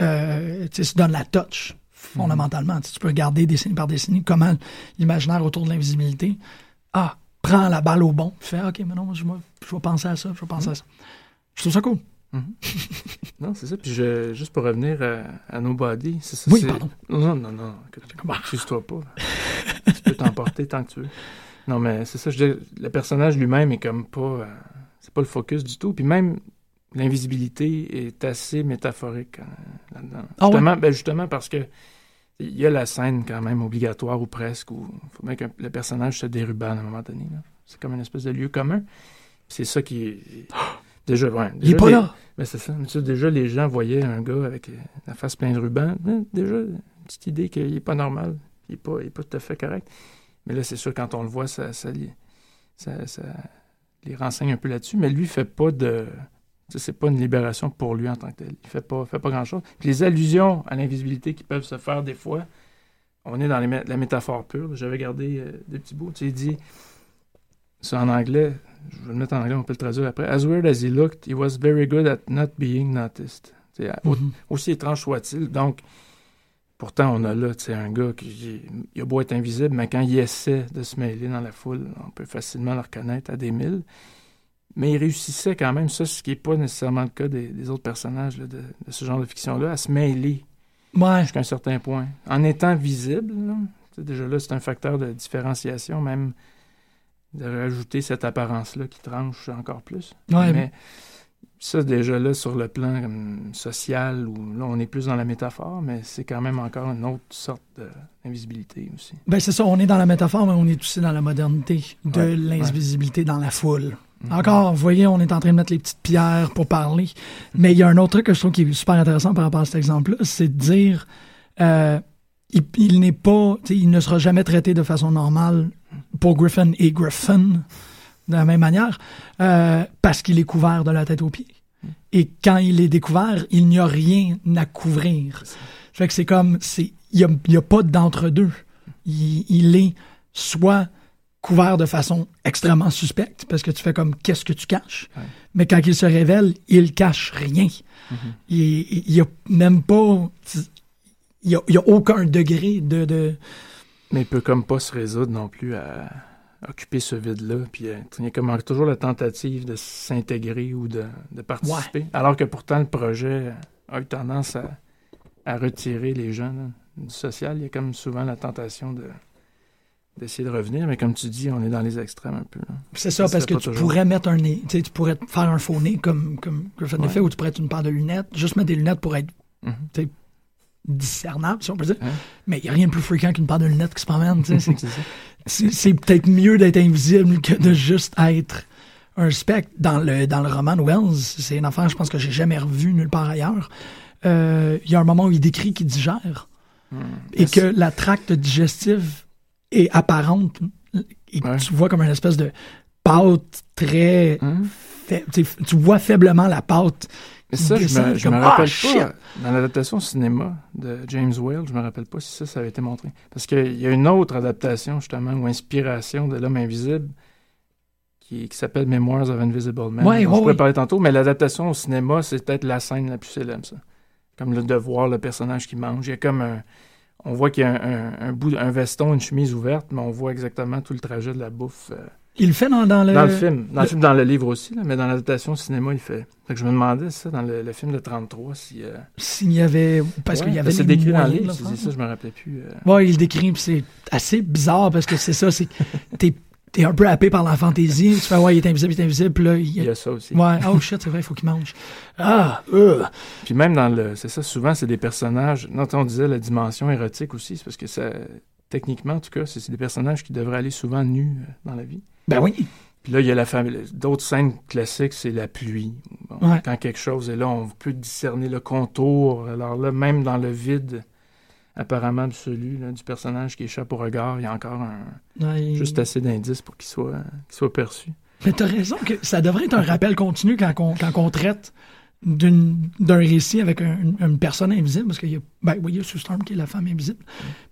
euh, se donne la touch, fondamentalement. Tu peux regarder décennie par décennie comment l'imaginaire autour de l'invisibilité, ah, prend la balle au bon, fait, OK, mais non, je, vais- je vais penser à ça, je vais penser à ça. Je trouve ça cool. Non, c'est ça. Puis je, juste pour revenir à, à Nobody, c'est ça. Oui, pardon. Non, non, non. Excuse-toi pas. tu peux t'emporter tant que tu veux. Non, mais c'est ça. Je dis, le personnage lui-même est comme pas. euh, c'est pas le focus du tout. Puis même l'invisibilité est assez métaphorique euh, là-dedans. Ah ouais? justement, ben justement parce que il y a la scène quand même obligatoire ou presque où il faut bien que le personnage se dérubane à un moment donné. C'est comme une espèce de lieu commun. C'est ça qui est. Déjà, ouais, Il est déjà, pas les- là. ben, c'est ça. Mais tu sais, déjà, les gens voyaient un gars avec la face pleine de rubans. Ben, déjà, une petite idée qu'il n'est pas normal. Il n'est pas, il est pas tout à fait correct. Mais là, c'est sûr, quand on le voit, ça, ça, ça- ça les renseigne un peu là-dessus. Mais lui, il fait pas de. C'est pas une libération pour lui en tant que tel. Il fait pas, fait pas grand-chose. Puis les allusions à l'invisibilité qui peuvent se faire des fois, on est dans les la métaphore pure. J'avais gardé euh, des petits bouts. Tu sais, dit, c'est en anglais, je vais le mettre en anglais, on peut le traduire après. As weird as he looked, he was very good at not being noticed. Tu sais, au- Mhm. Aussi étrange soit-il. Donc, pourtant, on a là tu sais, un gars qui il a beau être invisible, mais quand il essaie de se mêler dans la foule, on peut facilement le reconnaître à des milles. Mais il réussissait quand même, ça, ce qui n'est pas nécessairement le cas des, des autres personnages là, de, de ce genre de fiction-là, à se mêler Ouais. jusqu'à un certain point. En étant visible, là, déjà là, c'est un facteur de différenciation, même de rajouter cette apparence-là qui tranche encore plus. Ouais, Mais ça, déjà là, sur le plan comme, social, où là, on est plus dans la métaphore, mais c'est quand même encore une autre sorte d'invisibilité aussi. Ben c'est ça, on est dans la métaphore, mais on est aussi dans la modernité de Ouais, l'invisibilité dans la foule. Mhm. Encore, vous voyez, on est en train de mettre les petites pierres pour parler. Mais il y a un autre truc que je trouve qui est super intéressant par rapport à cet exemple-là, c'est de dire, euh, il, il n'est pas, il ne sera jamais traité de façon normale pour Griffin et Griffin de la même manière, euh, parce qu'il est couvert de la tête aux pieds. Et quand il est découvert, il n'y a rien à couvrir. Fait que c'est comme, il n'y a, il y a pas d'entre-deux. Il, il est soit couvert de façon extrêmement suspecte, parce que tu fais comme, qu'est-ce que tu caches? Ouais. Mais quand il se révèle, il cache rien. Il n'y a même pas, il n'y a, aucun degré de, de, Mais il peut comme pas se résoudre non plus à occuper ce vide-là. Puis euh, il y a comme toujours la tentative de s'intégrer ou de, de participer. Alors que pourtant, le projet a eu tendance à, à retirer les gens là, du social. Il y a comme souvent la tentation de d'essayer de revenir, mais comme tu dis, on est dans les extrêmes un peu. C'est ça, Ça parce que tu toujours. pourrais mettre un nez, tu pourrais faire un faux nez comme, comme Griffin le Ouais. fait, ou tu pourrais être une paire de lunettes, juste mettre des lunettes pour être Mhm. discernable, si on peut dire. Mais il n'y a rien de plus fréquent qu'une paire de lunettes qui se promène, tu sais. c'est- peut-être mieux d'être invisible que de juste être un spectre. Dans le, dans le roman de Wells, c'est une affaire, je pense que j'ai jamais revu nulle part ailleurs. Euh, Il y a un moment où il décrit qu'il digère Hmm. et que la tracte digestive est apparente et Ouais. tu vois comme une espèce de pâte très Hein? tu vois faiblement la pâte Mais ça, je me, je me ah, rappelle shit! pas. Dans l'adaptation au cinéma de James Whale, je me rappelle pas si ça, ça avait été montré. Parce qu'il y a une autre adaptation, justement, ou inspiration de L'Homme Invisible, qui, qui s'appelle Memoirs of Invisible Man. Ouais, ouais, je parler tantôt, mais l'adaptation au cinéma, c'est peut-être la scène la plus célèbre, ça. Comme le devoir, le personnage qui mange. Il y a comme un. On voit qu'il y a un, un- un bout, un veston, une chemise ouverte, mais on voit exactement tout le trajet de la bouffe. euh, Il le fait dans, dans le... dans le film. Dans le le- film, dans le livre aussi, là, mais dans l'adaptation au cinéma, il fait. Fait que je me demandais, ça, dans le, le film de 33, si. euh, S'il y avait... Parce qu'il y avait C'est décrit dans le livre, faire. ça, je me rappelais plus. euh. Ouais, il le décrit, c'est assez bizarre parce que c'est ça, c'est t'es t'es un peu happé par la fantaisie, tu fais ouais, il est invisible, il est invisible, puis là, il, Il y a ça aussi. ouais, oh shit, c'est vrai, il faut qu'il mange. Ah, euh. Puis même dans le. C'est ça, souvent, c'est des personnages. Non, on disait la dimension érotique aussi, c'est parce que ça. Techniquement, en tout cas, c'est des personnages qui devraient aller souvent nus euh, dans la vie. Ben oui. Puis là, il y a la famille. D'autres scènes classiques, c'est la pluie. Bon, Ouais. Quand quelque chose est là, on peut discerner le contour. Alors là, même dans le vide apparemment absolu là, du personnage qui échappe au regard, il y a encore un, Ouais, il- juste assez d'indices pour qu'il soit, perçu. Mais t'as raison que ça devrait être un rappel continu quand on, quand on traite d'un récit avec un- une, personne invisible, parce qu'il y a, ben oui, il y a Sue Storm qui est la femme invisible,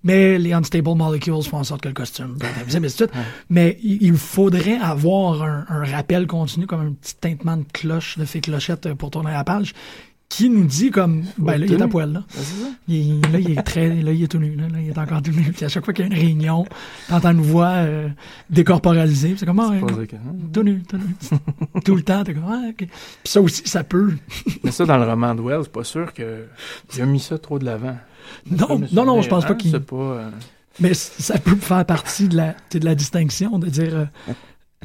mais les unstable molecules font en sorte que le costume est invisible, et tout. Mais il faudrait avoir un, un rappel continu, comme un petit tintement de cloche, de fée clochette pour tourner la page, qui nous dit comme, ben là, il est à poil, là. Il, là, il est très, là, il est tout nu, là, Là, il est encore tout nu. Puis à chaque fois qu'il y a une réunion, t'entends une voix euh, décorporalisée. C'est comme, ah, tout nu, tout nu. tout le temps, t'es comme, ah. Puis ça aussi, ça peut. Mais ça, dans le roman de Wells, c'est pas sûr que il a mis ça trop de l'avant. Non, non, non, je pense pas hein, qu'il. Pas. euh, Mais ça peut faire partie de la, de la distinction, de dire euh,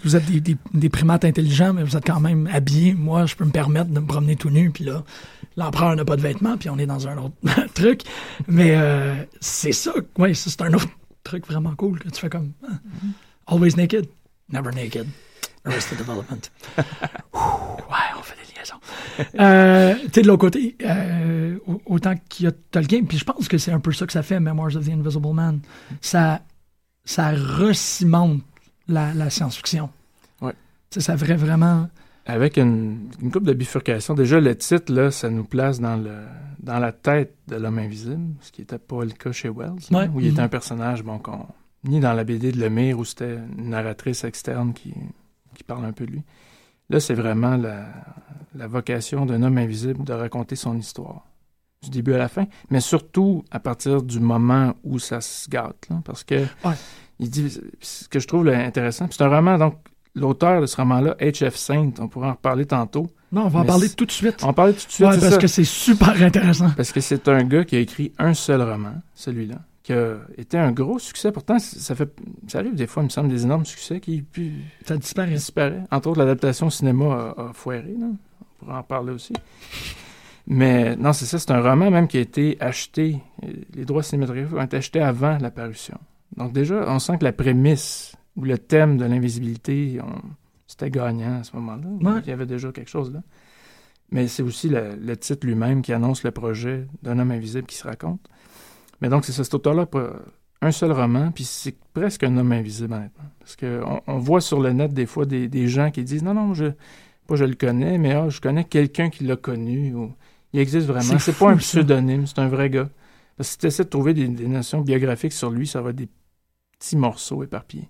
vous êtes des, des, des primates intelligents, mais vous êtes quand même habillés. Moi, je peux me permettre de me promener tout nu, puis là, l'empereur n'a pas de vêtements, puis on est dans un autre truc. Mais euh, c'est ça, ouais, ça, c'est un autre truc vraiment cool que tu fais comme ah, always naked, never naked. Arrested Development. Ouh, ouais, on fait des liaisons. Euh, tu sais, de l'autre côté, euh, au- autant qu'il y a Tolkien, puis je pense que c'est un peu ça que ça fait, Memoirs of the Invisible Man. Ça, ça recimente la, la science-fiction. Ouais. Tu sais, ça ferait vraiment. Avec une, une couple de bifurcations. Déjà, le titre, là, ça nous place dans, le, dans la tête de l'homme invisible, ce qui n'était pas le cas chez Wells, Ouais. hein, où il était Mhm. un personnage, bon, qu'on- ni dans la BD de Lemire, où c'était une narratrice externe qui, qui parle un peu de lui. Là, c'est vraiment la, la vocation d'un homme invisible de raconter son histoire, du début à la fin, mais surtout à partir du moment où ça se gâte, là, parce que Ouais. Il dit, ce que je trouve là, intéressant, c'est un roman, donc l'auteur de ce roman-là, H.F. Saint, on pourra en reparler tantôt. Non, on va en parler tout de suite. On va en parler tout de suite, Ouais, parce ça. que c'est super intéressant. Parce que c'est un gars qui a écrit un seul roman, celui-là, qui a été un gros succès. Pourtant, ça fait, ça arrive des fois, il me semble, des énormes succès qui puis, Ça disparaît. disparaissent. Entre autres, l'adaptation au cinéma a, a foiré, là. On pourra en parler aussi. Mais non, c'est ça, c'est un roman même qui a été acheté. euh, Les droits cinématographiques ont été achetés avant la parution. Donc déjà, on sent que la prémisse ou le thème de l'invisibilité, on- c'était gagnant à ce moment-là. Ouais. Il y avait déjà quelque chose là. Mais c'est aussi le, le titre lui-même qui annonce le projet d'un homme invisible qui se raconte. Mais donc, c'est ça, cet auteur-là, un seul roman, puis c'est presque un homme invisible, honnêtement. Parce qu'on on voit sur le net des fois des, des gens qui disent Non, non, je, pas je le connais, mais ah, je connais quelqu'un qui l'a connu. Ou, il existe vraiment. C'est pas un pseudonyme, c'est un vrai gars. Parce que si tu essaies de trouver des, des notions biographiques sur lui, ça va être des petits morceaux éparpillés.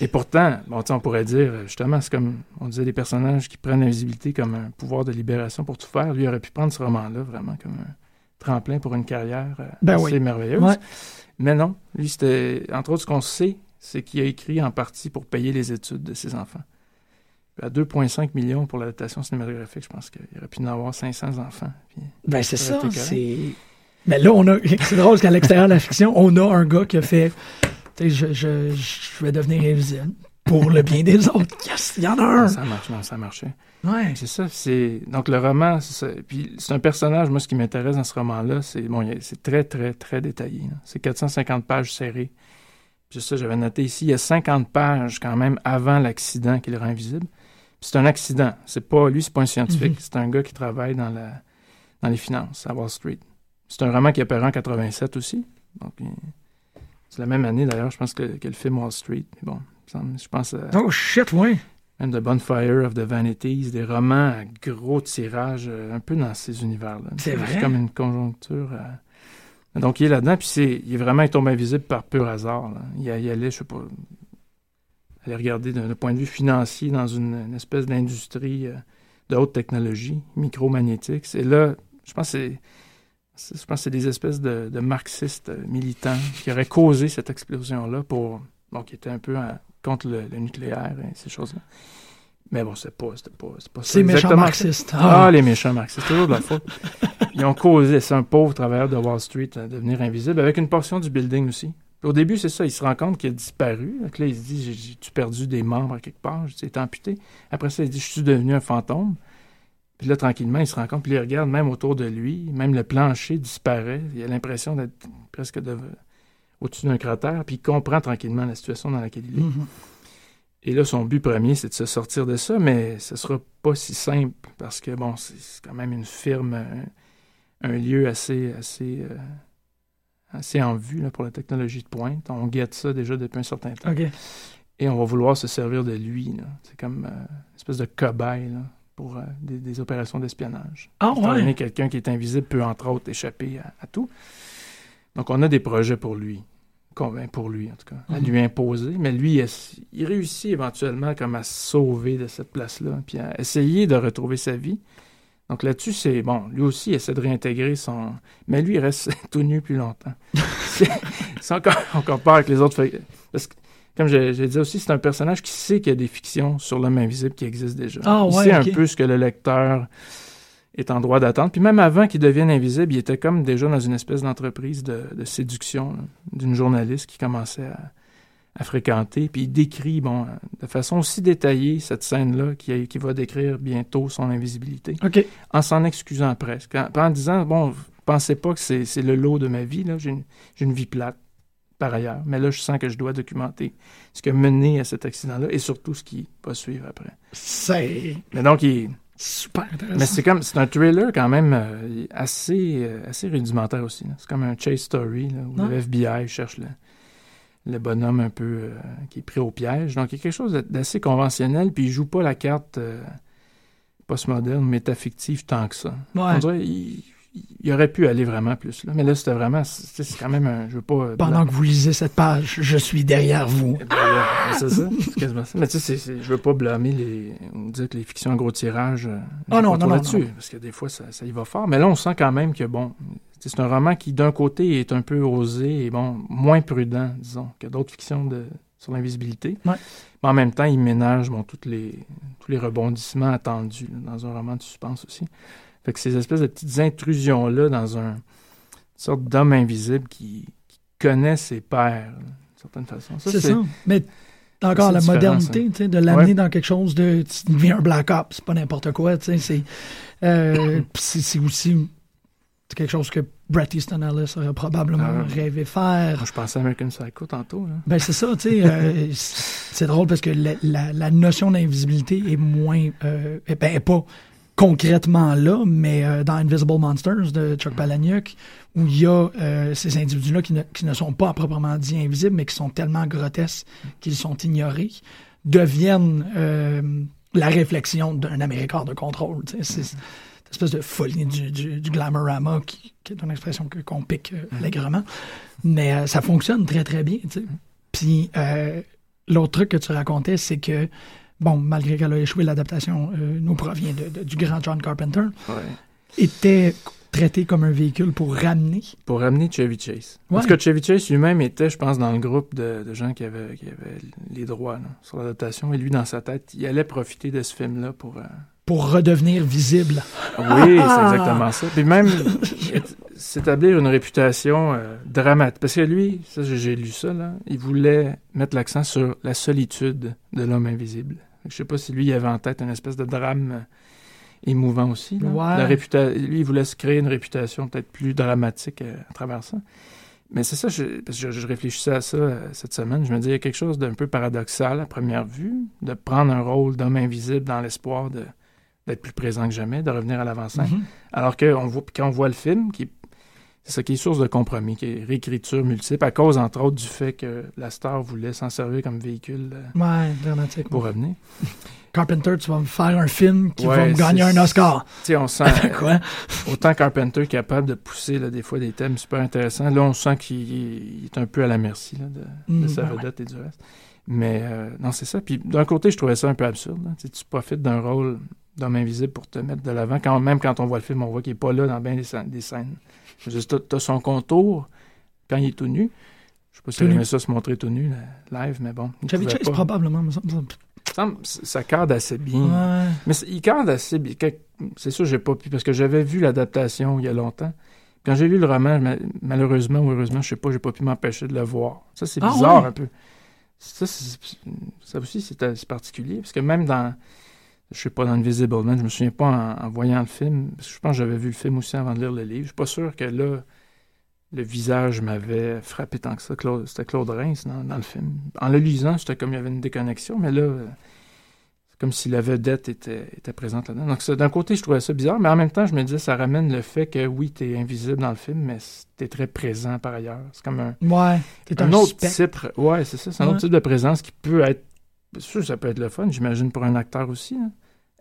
Et pourtant, bon, on pourrait dire, euh, justement, c'est comme, on disait, des personnages qui prennent l'invisibilité comme un pouvoir de libération pour tout faire. Lui il aurait pu prendre ce roman-là vraiment comme un tremplin pour une carrière euh, Ben assez oui. merveilleuse. Ouais. Mais non, lui, c'était, entre autres, ce qu'on sait, c'est qu'il a écrit en partie pour payer les études de ses enfants. À 2,5 millions pour l'adaptation cinématographique, je pense qu'il aurait pu en avoir 500 enfants. Puis- Ben, c'est Ça. C'est. Mais là, on a. C'est drôle qu'à l'extérieur de la fiction, on a un gars qui a fait. Je, je, je vais devenir invisible pour le bien des autres. Yes, il y en a un. Ça marche, non, ça marchait. Ouais. C'est ça, c'est donc le roman, c'est ça. Puis c'est un personnage, moi ce qui m'intéresse dans ce roman-là, c'est bon, c'est très très très détaillé. C'est 450 pages serrées. Puis ça, j'avais noté ici, il y a 50 pages quand même avant l'accident qui le rend invisible. Puis c'est un accident, c'est pas lui, c'est pas un scientifique, Mhm. c'est un gars qui travaille dans la dans les finances à Wall Street. C'est un roman qui a paru en 87 aussi. Donc c'est la même année d'ailleurs, je pense que, que le film Wall Street. Mais bon, je pense à- Oh shit, ouais. même The Bonfire of the Vanities, des romans à gros tirage, euh, un peu dans ces univers-là. C'est vrai? comme une conjoncture. Donc, il est là-dedans, puis c'est, il est vraiment il tombe invisible par pur hasard. là. Il, il allait, je sais pas, aller regarder d'un d'un point de vue financier dans une, une espèce d'industrie euh, de haute technologie, micromagnétique. C'est là, je pense que c'est. C'est- Je pense que c'est des espèces de, de marxistes euh, militants qui auraient causé cette explosion-là pour. Bon, qui étaient un peu euh, contre le, le nucléaire et ces choses-là. Mais bon, c'est pas, c'était pas, c'est pas ça C'est méchant exactement. marxiste. Ah, les méchants marxistes, c'est toujours de la faute. Ils ont causé, c'est un pauvre travailleur de Wall Street à devenir invisible, avec une portion du building aussi. Au début, c'est ça, il se rend compte qu'il a disparu. Donc là, il se dit, j'ai- j'ai-tu perdu des membres à quelque part? J'ai été amputé? Après ça, il dit, je suis devenu un fantôme. Puis là, tranquillement, il se rend compte, puis il regarde même autour de lui, même le plancher disparaît. Il a l'impression d'être presque de- au-dessus d'un cratère, puis il comprend tranquillement la situation dans laquelle il est. Mhm. Et là, son but premier, c'est de se sortir de ça, mais ce sera pas si simple parce que, bon, c'est quand même une firme, un, un lieu assez, assez, euh, assez en vue là, pour la technologie de pointe. On guette ça déjà depuis un certain temps. Et on va vouloir se servir de lui. C'est comme euh, une espèce de cobaye là, pour euh, des, des opérations d'espionnage. Ah, ouais. quelqu'un qui est invisible peut, entre autres, échapper à, à tout. Donc, on a des projets pour lui. Ben, pour lui, en tout cas. À Mhm. lui imposer. Mais lui, il, il réussit éventuellement comme à se sauver de cette place-là, puis à essayer de retrouver sa vie. Donc là-dessus, c'est bon. Lui aussi, il essaie de réintégrer son. Mais lui, il reste tout nu plus longtemps. c'est encore, encore peur avec les autres. Parce que, comme j'ai dit aussi, c'est un personnage qui sait qu'il y a des fictions sur l'homme invisible qui existent déjà. Ah, il ouais, sait un peu ce que le lecteur est en droit d'attendre. Puis même avant qu'il devienne invisible, il était comme déjà dans une espèce d'entreprise de, de séduction là, d'une journaliste qui commençait à, à fréquenter. Puis il décrit, bon, de façon aussi détaillée cette scène-là qui, qui va décrire bientôt son invisibilité en s'en excusant presque. En, en disant, bon, pensez pas que c'est le lot de ma vie, là. J'ai une, j'ai une vie plate, par ailleurs. Mais là, je sens que je dois documenter ce qui a mené à cet accident-là et surtout ce qui va suivre après. C'est Mais donc, il, super intéressant. mais c'est comme, c'est un thriller quand même euh, assez, euh, assez rudimentaire aussi. C'est comme un chase story, là, où le FBI cherche le, le bonhomme un peu euh, qui est pris au piège. Donc, il y a quelque chose d'assez conventionnel, puis il joue pas la carte postmoderne, métafictive tant que ça. Ouais. On dirait il, il aurait pu aller vraiment plus là. Mais là, c'était vraiment. C'est quand même un. Je veux pas. Pendant que vous lisez cette page, je suis derrière vous. eh ben, c'est ça. Quasiment ça. Mais tu sais, je veux pas blâmer les. On dit que les fictions à gros tirage. je non, non, non, là-dessus, non. Parce que des fois, ça, ça y va fort. Mais là, on sent quand même que, bon. C'est un roman qui, d'un côté, est un peu osé et, bon, moins prudent, disons, que d'autres fictions de, sur l'invisibilité. Ouais. Mais en même temps, il ménage, bon, toutes les, tous les rebondissements attendus là, dans un roman de suspense aussi. Fait que ces espèces de petites intrusions-là dans un une sorte d'homme invisible qui, qui connaît ses là, d'une certaine façon. C'est ça. Mais encore la modernité, de l'amener dans quelque chose de. Tu deviens un Black Ops, c'est pas n'importe quoi. C'est euh, c'est aussi quelque chose que Bret Easton Ellis aurait probablement Ah. rêvé faire. Je pensais à American Psycho tantôt. Là. Ben c'est ça, tu sais. euh, c'est drôle parce que la, la- la notion d'invisibilité est moins. Euh, eh ben, est pas concrètement là, mais euh, dans Invisible Monsters de Chuck Palahniuk, où il y a euh, ces individus-là qui ne, qui ne sont pas à proprement dit invisibles, mais qui sont tellement grotesques qu'ils sont ignorés, deviennent euh, la réflexion d'un Américain de contrôle. C'est cette espèce de folie du, du, du glamorama qui, qui est une expression qu'on pique euh, allègrement. Mais euh, ça fonctionne très, très bien. tu sais. Puis euh, l'autre truc que tu racontais, c'est que, bon, malgré qu'elle a échoué, l'adaptation euh, nous provient de- de- du grand John Carpenter, Ouais. était traité comme un véhicule pour ramener. Pour ramener Chevy Chase. Ouais. Parce que Chevy Chase lui-même était, je pense, dans le groupe de, de gens qui avaient, qui avaient les droits là, sur l'adaptation. Et lui, dans sa tête, il allait profiter de ce film-là pour... euh, pour redevenir visible. Oui, c'est exactement ça. Puis même s'établir une réputation euh, dramatique. Parce que lui, ça j'ai lu ça, là, il voulait mettre l'accent sur la solitude de l'homme invisible. Je sais pas si lui il avait en tête une espèce de drame euh, émouvant aussi. là. Ouais. La réputa- Lui, il voulait se créer une réputation peut-être plus dramatique euh, à travers ça. Mais c'est ça, je, parce que je, je réfléchissais à ça euh, cette semaine. Je me disais, il y a quelque chose d'un peu paradoxal à première vue, de prendre un rôle d'homme invisible dans l'espoir de d'être plus présent que jamais, de revenir à l'avant-scène. Mhm. Alors que on voit, quand on voit le film, qui est- c'est ça qui est source de compromis, qui est réécriture multiple, à cause, entre autres, du fait que la star voulait s'en servir comme véhicule euh, Ouais, dramatique. pour revenir. Carpenter, tu vas me faire un film qui va me gagner un Oscar. On sent... Quoi? Autant Carpenter est capable de pousser là, des fois des thèmes super intéressants. Là, on sent qu'il il est un peu à la merci là, de, de Mm, sa ben vedette et du reste. Mais euh, non, c'est ça. Puis d'un côté, je trouvais ça un peu absurde. là. Tu profites d'un rôle d'homme invisible pour te mettre de l'avant. Quand même, quand on voit le film, on voit qu'il n'est pas là dans bien des scènes. Je veux dire, t'as- son contour quand il est tout nu. Je sais pas si nu. aimait ça se montrer tout nu là, live, mais bon. Chase, pas. probablement. me semble. Ça cadre assez bien. Ouais. Mais il cadre assez bien. C'est sûr, j'ai pas pu, parce que j'avais vu l'adaptation il y a longtemps. Quand j'ai lu le roman, ma- malheureusement ou heureusement, je sais pas, j'ai pas pu m'empêcher de le voir. Ça, c'est Ah bizarre ouais? un peu. Ça, ça aussi, c'est c'est particulier, parce que même dans, je sais pas, dans Invisible Man, je me souviens pas en, en voyant le film, parce que je pense que j'avais vu le film aussi avant de lire le livre. Je suis pas sûr que là, le visage m'avait frappé tant que ça. Claude- C'était Claude Reims dans, dans le film. En le lisant, c'était comme il y avait une déconnexion, mais là, c'est comme si la vedette était, était présente là-dedans. Donc, d'un côté, je trouvais ça bizarre, mais en même temps, je me disais, ça ramène le fait que oui, t'es invisible dans le film, mais t'es très présent par ailleurs. C'est comme un, Ouais. Un, un autre spectre. type. Ouais, c'est ça. C'est un Ouais. autre type de présence qui peut être. Sûr, ça peut être le fun, j'imagine, pour un acteur aussi. hein.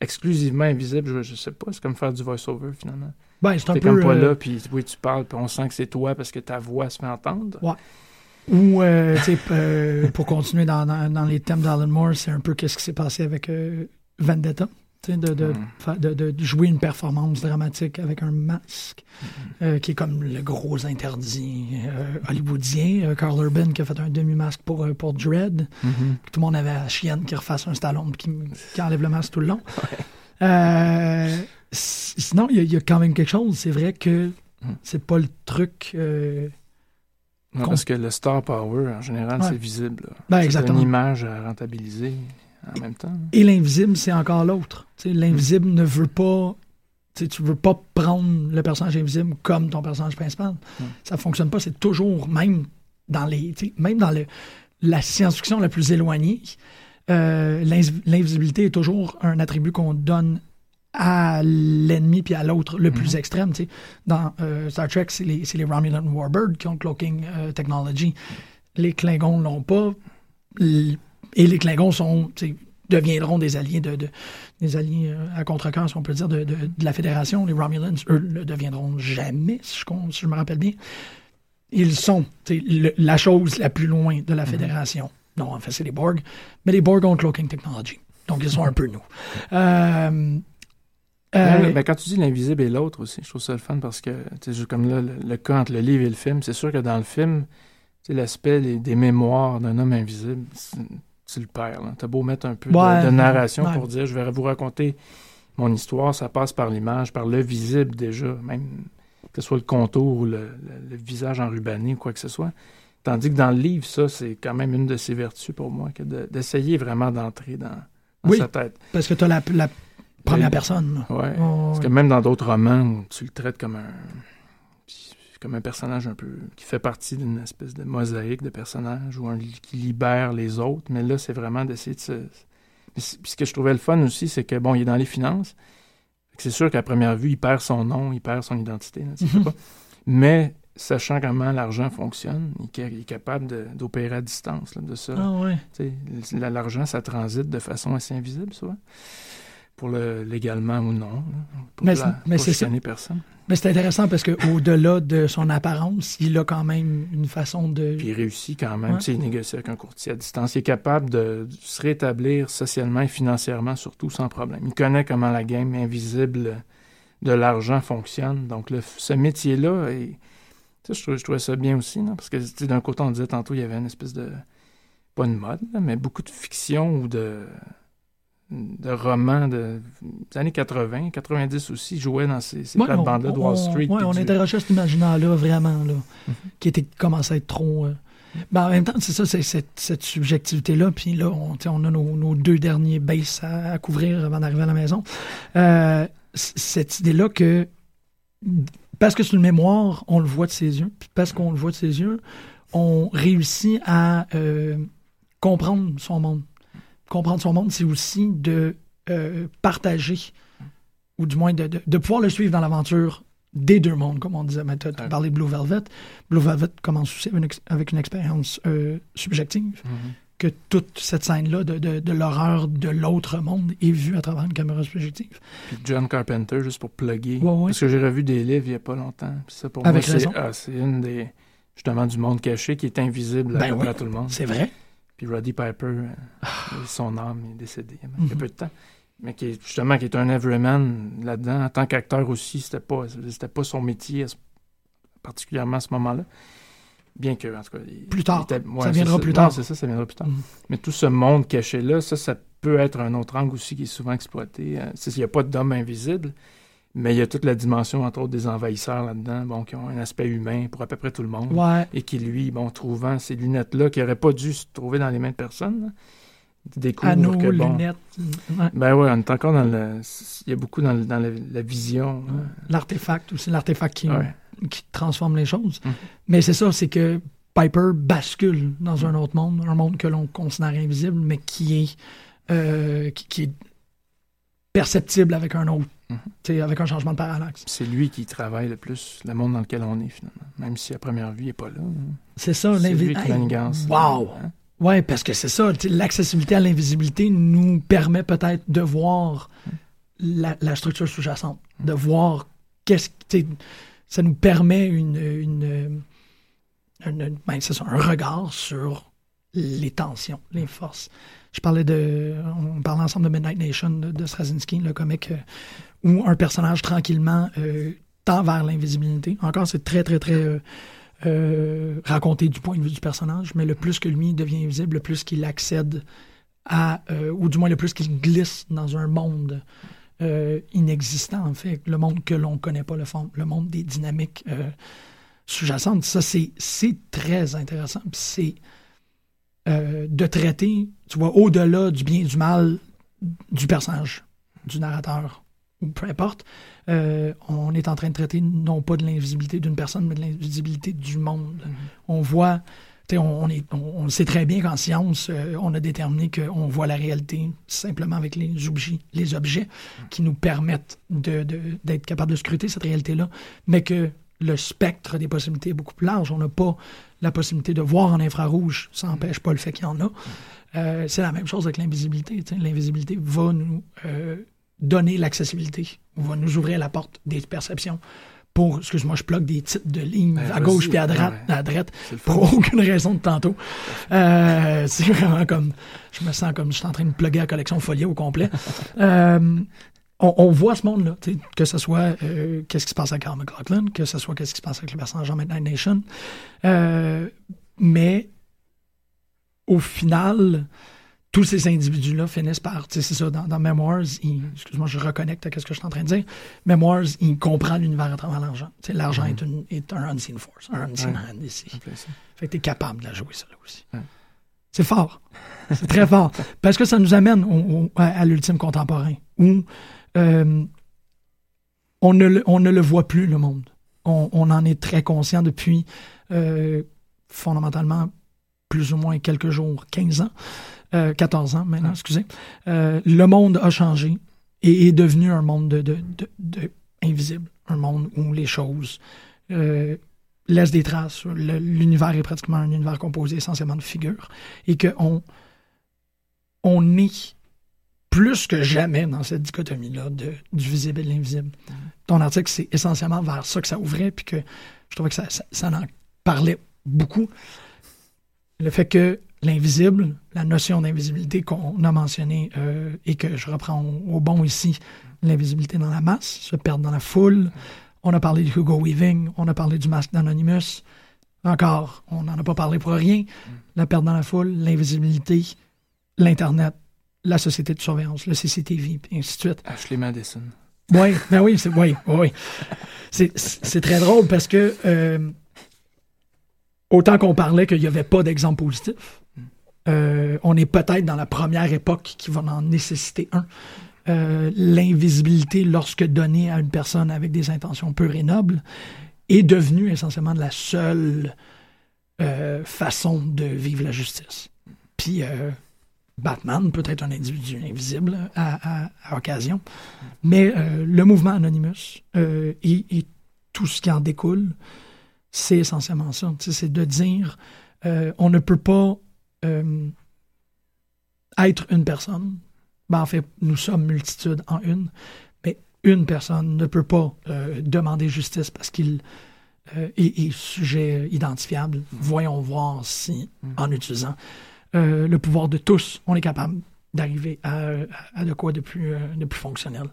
Exclusivement invisible, je, je sais pas. C'est comme faire du voice-over, finalement. Ben, c'est un T'es peu. comme pas euh, là, puis oui, tu parles, puis on sent que c'est toi parce que ta voix se fait entendre. Ou, euh, tu sais, euh, pour continuer dans, dans, dans les thèmes d'Alan Moore, c'est un peu qu'est-ce qui s'est passé avec euh, Vendetta. Sais, de, de, fa- de, de jouer une performance dramatique avec un masque, euh, qui est comme le gros interdit euh, hollywoodien. Euh, Carl Urban qui a fait un demi-masque pour, pour Dread. Mhm. Tout le monde avait la chienne qui refasse un Stallone puis qui, qui enlève le masque tout le long. Sinon, il y, a- il y a quand même quelque chose. C'est vrai que Mhm. c'est pas le truc. Con- parce que le star power, en général, Ouais. c'est visible. Ben, C'est une image à rentabiliser en même temps. Et l'invisible, c'est encore l'autre. L'invisible ne veut pas. Tu veux pas prendre le personnage invisible comme ton personnage principal. Mm. Ça fonctionne pas. C'est toujours, même dans les. Même dans le, la science-fiction la plus éloignée, euh, l'invis- l'invisibilité est toujours un attribut qu'on donne à l'ennemi puis à l'autre le plus extrême. tu sais. Dans euh, Star Trek, c'est les, les Romulan Warbirds qui ont le cloaking euh, technology. Les Klingons l'ont pas. Et les Klingons sont, deviendront des alliés de, de- des alliés euh, à contre-cœur, si on peut dire, de, de- de la Fédération. Les Romulans, eux, ne deviendront jamais, si je, con- si je me rappelle bien. Ils sont le- la chose la plus loin de la Fédération. Non, en fait, c'est les Borg. Mais les Borg ont le cloaking technology. Donc, ils sont un peu nous. Euh, euh, ben, quand tu dis l'invisible et l'autre aussi, je trouve ça le fun parce que, comme là, le, le cas entre le livre et le film, c'est sûr que dans le film, l'aspect des mémoires d'un homme invisible, tu le perds. T'as beau mettre un peu de- Ouais. de, narration Ouais. pour dire, je vais vous raconter mon histoire, ça passe par l'image, par le visible déjà, même que ce soit le contour ou le, le- le visage enrubanné ou quoi que ce soit. Tandis que dans le livre, ça, c'est quand même une de ses vertus pour moi, que de- d'essayer vraiment d'entrer dans, dans Oui. sa tête. parce que tu as la, la première Oui. personne. Ouais. Oh, Parce que même dans d'autres romans où tu le traites comme un comme un personnage un peu qui fait partie d'une espèce de mosaïque de personnages ou un qui libère les autres, mais là c'est vraiment d'essayer de se Puis ce que je trouvais le fun aussi, c'est que bon, il est dans les finances. C'est sûr qu'à première vue, il perd son nom, il perd son identité, là, tu sais Mhm. pas. mais sachant comment l'argent fonctionne, il, est capable d'opérer à distance là, de ça. Ah ouais. L'argent, ça transite de façon assez invisible, souvent. Pour le légalement ou non. là, Pour, Mais la- c'est- mais pour c'est ça. chicaner personne. Mais c'est intéressant parce que au-delà de son apparence, il a quand même une façon de. Puis il réussit quand même. Ouais. Tu sais, il négocie avec un courtier à distance. Il est capable de se rétablir socialement et financièrement, surtout sans problème. Il connaît comment la game invisible de l'argent fonctionne. Donc, le, ce métier-là, je, trouvais, je trouvais ça bien aussi. non? Parce que d'un côté, on disait tantôt, il y avait une espèce de. Pas une mode, là, mais beaucoup de fiction ou de de romans de, des années 80, 90 aussi, jouaient dans ces, ces Ouais, plates-bandes-là de Wall Street. puis on du- interrogeait cet imaginaire-là vraiment, là, Mhm. qui était commençait à être trop. euh, Ben, en même temps, c'est ça, c'est cette, cette subjectivité-là. Puis là, on, on a nos, nos deux derniers bases à, à couvrir avant d'arriver à la maison. Euh, cette idée-là que parce que c'est une mémoire, on le voit de ses yeux. Puis parce qu'on le voit de ses yeux, on réussit à euh, comprendre son monde. Comprendre son monde, c'est aussi de euh, partager, ou du moins de, de- de pouvoir le suivre dans l'aventure des deux mondes, comme on disait. Mais tu as parlé de Blue Velvet. Blue Velvet commence aussi avec une, ex- avec une expérience euh, subjective, Mhm. que toute cette scène-là de, l'horreur de l'autre monde est vue à travers une caméra subjective. Puis John Carpenter, juste pour plugger. Ouais, ouais. Parce que j'ai revu des livres il n'y a pas longtemps. Puis ça, pour Avec moi, c'est ah, c'est une des. Justement, du monde caché qui est invisible à, Ben oui. à tout le monde. C'est vrai. Puis Roddy Piper, euh, son âme est décédée il y a- il y Mhm. a peu de temps. Mais qui est, justement, qui est un everyman là-dedans. En tant qu'acteur aussi, c'était pas, c'était pas son métier, particulièrement à ce moment-là. Bien que, en tout cas. il- Plus tard. il était- ouais, Ça viendra plus tard. c'est ça, ça viendra plus tard. Mhm. Mais tout ce monde caché-là, ça, ça peut être un autre angle aussi qui est souvent exploité. Euh, Il n'y a pas d'homme invisible, mais il y a toute la dimension, entre autres, des envahisseurs là-dedans, bon, qui ont un aspect humain pour à peu près tout le monde. Ouais. Et qui, lui, bon, trouvant ces lunettes-là, qui n'auraient pas dû se trouver dans les mains de personne, là, découvre Anneaux, que, bon... lunettes. ouais. Ben ouais, on est encore dans le... Il y a beaucoup dans, le- dans la, la vision. là. L'artefact aussi, l'artefact qui, Ouais. qui transforme les choses. Mhm. Mais c'est ça, c'est que Piper bascule dans un autre monde, un monde que l'on considère invisible, mais qui est, euh, qui, qui est perceptible avec un autre, Mhm. avec un changement de parallaxe. C'est lui qui travaille le plus le monde dans lequel on est, finalement. Même si à première vue, il n'est pas là. hein. C'est ça, C'est lui l'invi- qui Hey, manigance. Wow! Hein? Ouais, parce que c'est ça, l'accessibilité à l'invisibilité nous permet peut-être de voir la, la structure sous-jacente, de voir qu'est-ce que, ça nous permet une, une, une- une- ben, ça, un regard sur les tensions, les forces. Je parlais de. On parlait ensemble de Midnight Nation de, de Straczynski, le comique, euh, où un personnage tranquillement euh, tend vers l'invisibilité. Encore, c'est très, très, très. euh, raconté du point de vue du personnage, mais le plus que lui devient invisible, le plus qu'il accède à, ou du moins le plus qu'il glisse dans un monde inexistant, en fait, le monde que l'on connaît pas, le, fond, le monde des dynamiques sous-jacentes. Ça, c'est c'est très intéressant. C'est euh, de traiter, tu vois, au-delà du bien et du mal du personnage, du narrateur, ou peu importe, euh, on est en train de traiter non pas de l'invisibilité d'une personne, mais de l'invisibilité du monde. On voit, tu sais, on, on est, on, on le sait très bien qu'en science, euh, on a déterminé qu'on voit la réalité simplement avec les objets, les objets qui nous permettent de- de- d'être capable de scruter cette réalité-là, mais que le spectre des possibilités est beaucoup plus large. On n'a pas la possibilité de voir en infrarouge, ça n'empêche pas le fait qu'il y en a. Euh, c'est la même chose avec l'invisibilité. L'invisibilité va nous euh, donner l'accessibilité, va nous ouvrir la porte des perceptions pour, excuse-moi, je bloque des titres de lignes Ben, à gauche puis à droite, Ouais. à droite pour aucune raison de tantôt. Euh, c'est vraiment comme, je me sens comme je suis en train de plugger la collection Folia au complet. Euh, on, on voit ce monde-là, que ce soit euh, qu'est-ce qui se passe avec Carl McLaughlin, que ce soit qu'est-ce qui se passe avec le personnage en Midnight Nation. Euh, mais au final, tous ces individus-là finissent par, c'est ça, dans, dans Memoirs, excuse-moi, je reconnecte à ce que je suis en train de dire. Memoirs, il comprend l'univers à travers l'argent. L'argent est, une- est un unseen force, un unseen Ouais. hand ici. Fait que t'es capable de la jouer, ça, là aussi. Ouais. C'est fort. C'est très fort. Parce que ça nous amène au- au- à, à l'ultime contemporain, où euh, on, ne le, on ne le voit plus, le monde. On, on en est très conscient depuis euh, fondamentalement plus ou moins quelques jours, 15 ans, euh, 14 ans maintenant, excusez. Euh, le monde a changé et est devenu un monde de, de, de- de invisible, un monde où les choses laissent des traces. L'univers est pratiquement un univers composé essentiellement de figures et qu'on on est plus que jamais dans cette dichotomie-là du visible et de l'invisible. Ton article, c'est essentiellement vers ça que ça ouvrait, puis que je trouvais que ça, ça, en parlait beaucoup. Le fait que l'invisible, la notion d'invisibilité qu'on a mentionnée euh, et que je reprends au, au bon ici, l'invisibilité dans la masse, se perdre dans la foule. On a parlé de Hugo Weaving, on a parlé du masque d'Anonymous. Encore, on n'en a pas parlé pour rien. La perte dans la foule, l'invisibilité, l'Internet, la société de surveillance, le CCTV, et ainsi de suite. Ashley Madison. Oui, ben oui, c'est oui, oui. C'est, très drôle parce que euh, autant qu'on parlait qu'il n'y avait pas d'exemple positif, euh, on est peut-être dans la première époque qui va en nécessiter un. Euh, l'invisibilité, lorsque donnée à une personne avec des intentions pures et nobles, est devenue essentiellement la seule façon de vivre la justice. Puis Batman peut être un individu invisible à, à- à occasion, mais euh, le mouvement Anonymous euh, et, et tout ce qui en découle, c'est essentiellement ça. C'est de dire euh, on ne peut pas euh, être une personne. Ben, en fait, nous sommes multitude en une, mais une personne ne peut pas demander justice parce qu'il est, est sujet identifiable. Voyons voir si, en utilisant euh, le pouvoir de tous, on est capable d'arriver à, à- à de quoi de plus, euh, de plus fonctionnel.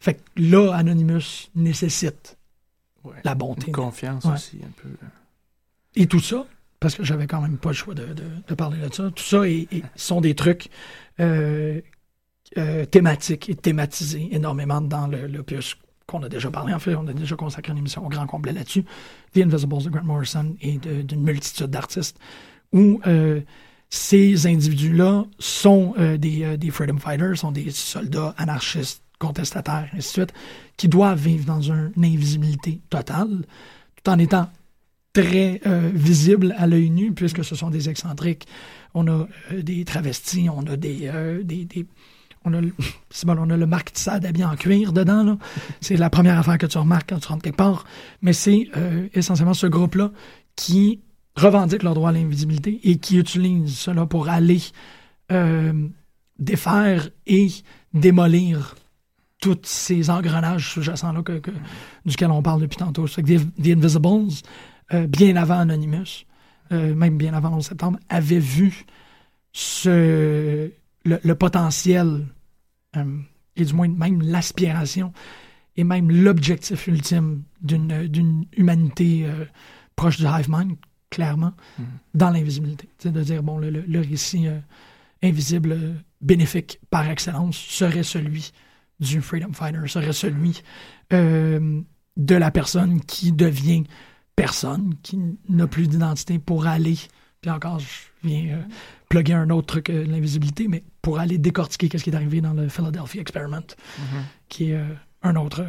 Fait que là, Anonymous nécessite Ouais. la bonté. Une confiance Ouais. aussi, un peu. Et tout ça, parce que j'avais quand même pas le choix de, de- de parler de ça, tout ça sont des trucs euh, euh, thématiques et thématisés énormément dans le- l'opus qu'on a déjà parlé. En fait, on a déjà consacré une émission au grand complet là-dessus. The Invisibles de Grant Morrison et d'une multitude d'artistes où euh, ces individus-là sont euh, des, euh, des freedom fighters, sont des soldats anarchistes, contestataires, ainsi de suite, qui doivent vivre dans une invisibilité totale, tout en étant très euh, visibles à l'œil nu, puisque ce sont des excentriques. On a euh, des travestis, on a des... des, on a, le- bon, on a le Marc Tissade habillé en cuir dedans. là. C'est la première affaire que tu remarques quand tu rentres quelque part. Mais c'est essentiellement ce groupe-là qui revendique leur droit à l'invisibilité et qui utilise cela pour aller euh, défaire et démolir tous ces engrenages sous-jacents-là que, que- duquel on parle depuis tantôt. C'est que The, Invisibles, euh, bien avant Anonymous, euh, même bien avant le 11 septembre, avait vu ce, le, potentiel, et du moins même l'aspiration, et même l'objectif ultime d'une humanité proche du hive mind, clairement, mm-hmm. dans l'invisibilité. C'est de dire, bon, le, le récit invisible bénéfique par excellence serait celui du freedom fighter, serait celui de la personne qui devient personne, qui n'a plus d'identité pour aller, puis encore, je viens euh, plugger un autre truc, euh, l'invisibilité, mais pour aller décortiquer ce qui est arrivé dans le Philadelphia Experiment, mm-hmm. qui est euh, un autre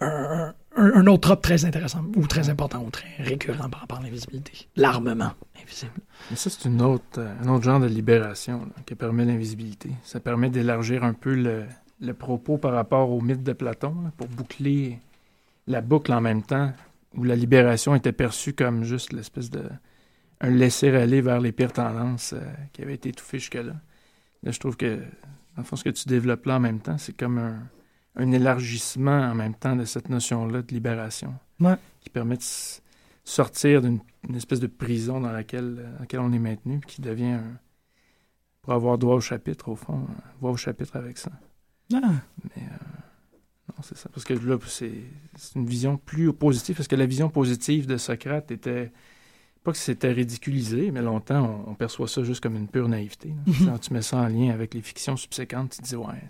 un, autre trope très intéressant ou très important ou très récurrent par rapport à l'invisibilité. L'armement invisible. Mais ça, c'est une autre, un autre genre de libération qui permet l'invisibilité. Ça permet d'élargir un peu le, le, propos par rapport au mythe de Platon pour boucler la boucle en même temps, où la libération était perçue comme juste l'espèce de un laisser-aller vers les pires tendances euh, qui avaient été étouffées jusque-là. Là, je trouve que, dans le fond, ce que tu développes là en même temps, c'est comme un, un, élargissement en même temps de cette notion-là de libération, qui permet de sortir d'une espèce de prison dans laquelle, laquelle on est maintenu, qui devient un, pour avoir droit au chapitre, au fond, droit au chapitre avec ça. Ah. Mais, euh, non, c'est ça. Parce que là, c'est une vision plus positive. Parce que la vision positive de Socrate était. Pas que c'était ridiculisé, mais longtemps, on, perçoit ça juste comme une pure naïveté. Quand tu mets ça en lien avec les fictions subséquentes, tu te dis, ouais,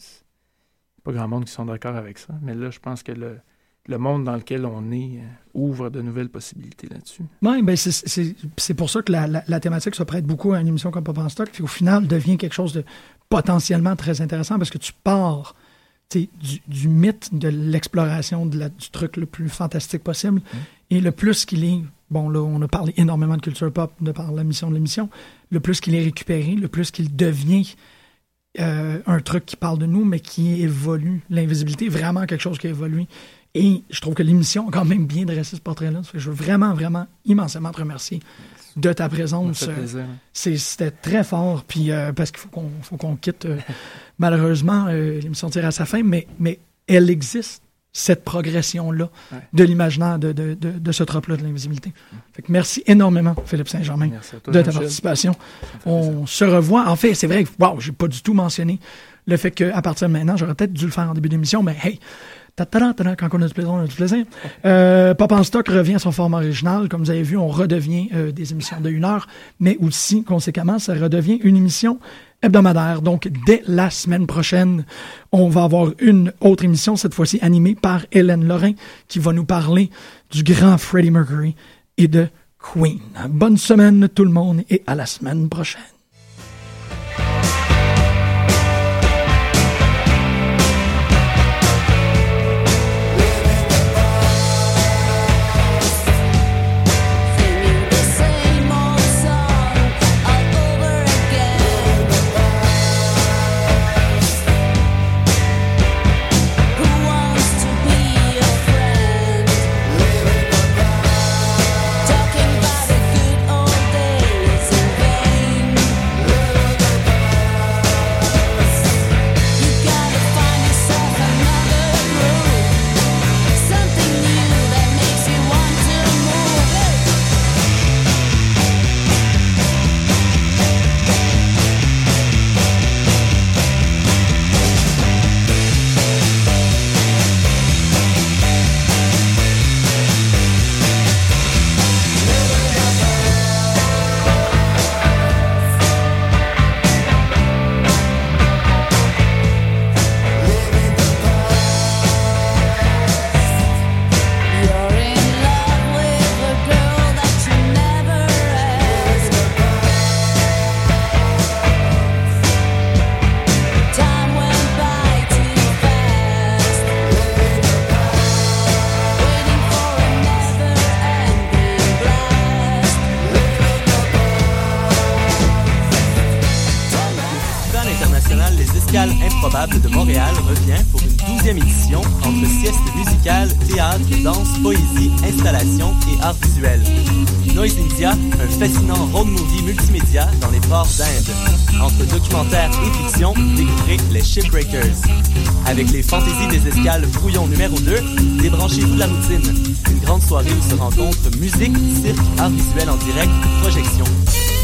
pas grand monde qui sont d'accord avec ça. Mais là, je pense que le, le monde dans lequel on est euh, ouvre de nouvelles possibilités là-dessus. Oui, ben c'est pour ça que la, la, thématique se prête beaucoup à une émission comme Pop en Stock, puis au final devient quelque chose de potentiellement très intéressant parce que tu pars du, du, mythe de l'exploration du truc le plus fantastique possible. Mm. Et le plus qu'il est, bon là, on a parlé énormément de culture pop de par la mission de l'émission, le plus qu'il est récupéré, le plus qu'il devient euh, un truc qui parle de nous, mais qui évolue. L'invisibilité, vraiment quelque chose qui évolue. Et je trouve que l'émission a quand même bien dressé ce portrait-là. Je veux vraiment, vraiment immensément te remercier de ta présence. Euh, c'était très fort, puis euh, parce qu'il faut qu'on quitte. Euh, malheureusement, l'émission tire à sa fin, mais, mais elle existe, cette progression-là de l'imaginaire de, de, de, ce trope-là de l'invisibilité. merci énormément, Philippe Saint-Germain, de ta participation. On se revoit. En fait, c'est vrai que, wow, j'ai pas du tout mentionné le fait qu'à partir de maintenant, j'aurais peut-être dû le faire en début d'émission, mais hey, quand on a du plaisir, on a du plaisir. Euh, Pop en stock revient à son format original. Comme vous avez vu, on redevient euh, des émissions de une heure, mais aussi, conséquemment, ça redevient une émission hebdomadaire. Donc, dès la semaine prochaine, on va avoir une autre émission, cette fois-ci animée par Hélène Lorrain, qui va nous parler du grand Freddie Mercury et de Queen. Bonne semaine tout le monde et à la semaine prochaine. Escales brouillon numéro 2, débranchez-vous de la routine. Une grande soirée où se rencontrent musique, cirque, art visuel en direct, projection.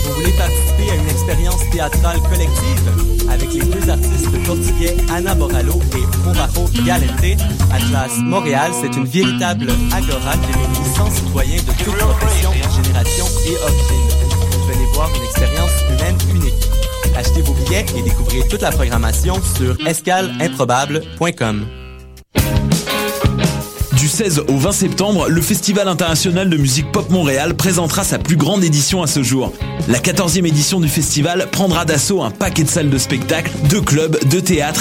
Vous voulez participer à une expérience théâtrale collective? Avec les deux artistes portugais Anna Boralo et Morajo Galente? Atlas Montréal, c'est une véritable agora qui réunit 100 citoyens de toutes professions, générations et origines. Venez voir une expérience humaine unique. Achetez vos billets et découvrez toute la programmation sur escaleimprobable.com. Du 16 au 20 septembre, le Festival international de musique pop Montréal présentera sa plus grande édition à ce jour. La 14e édition du festival prendra d'assaut un paquet de salles de spectacle, de clubs, de théâtre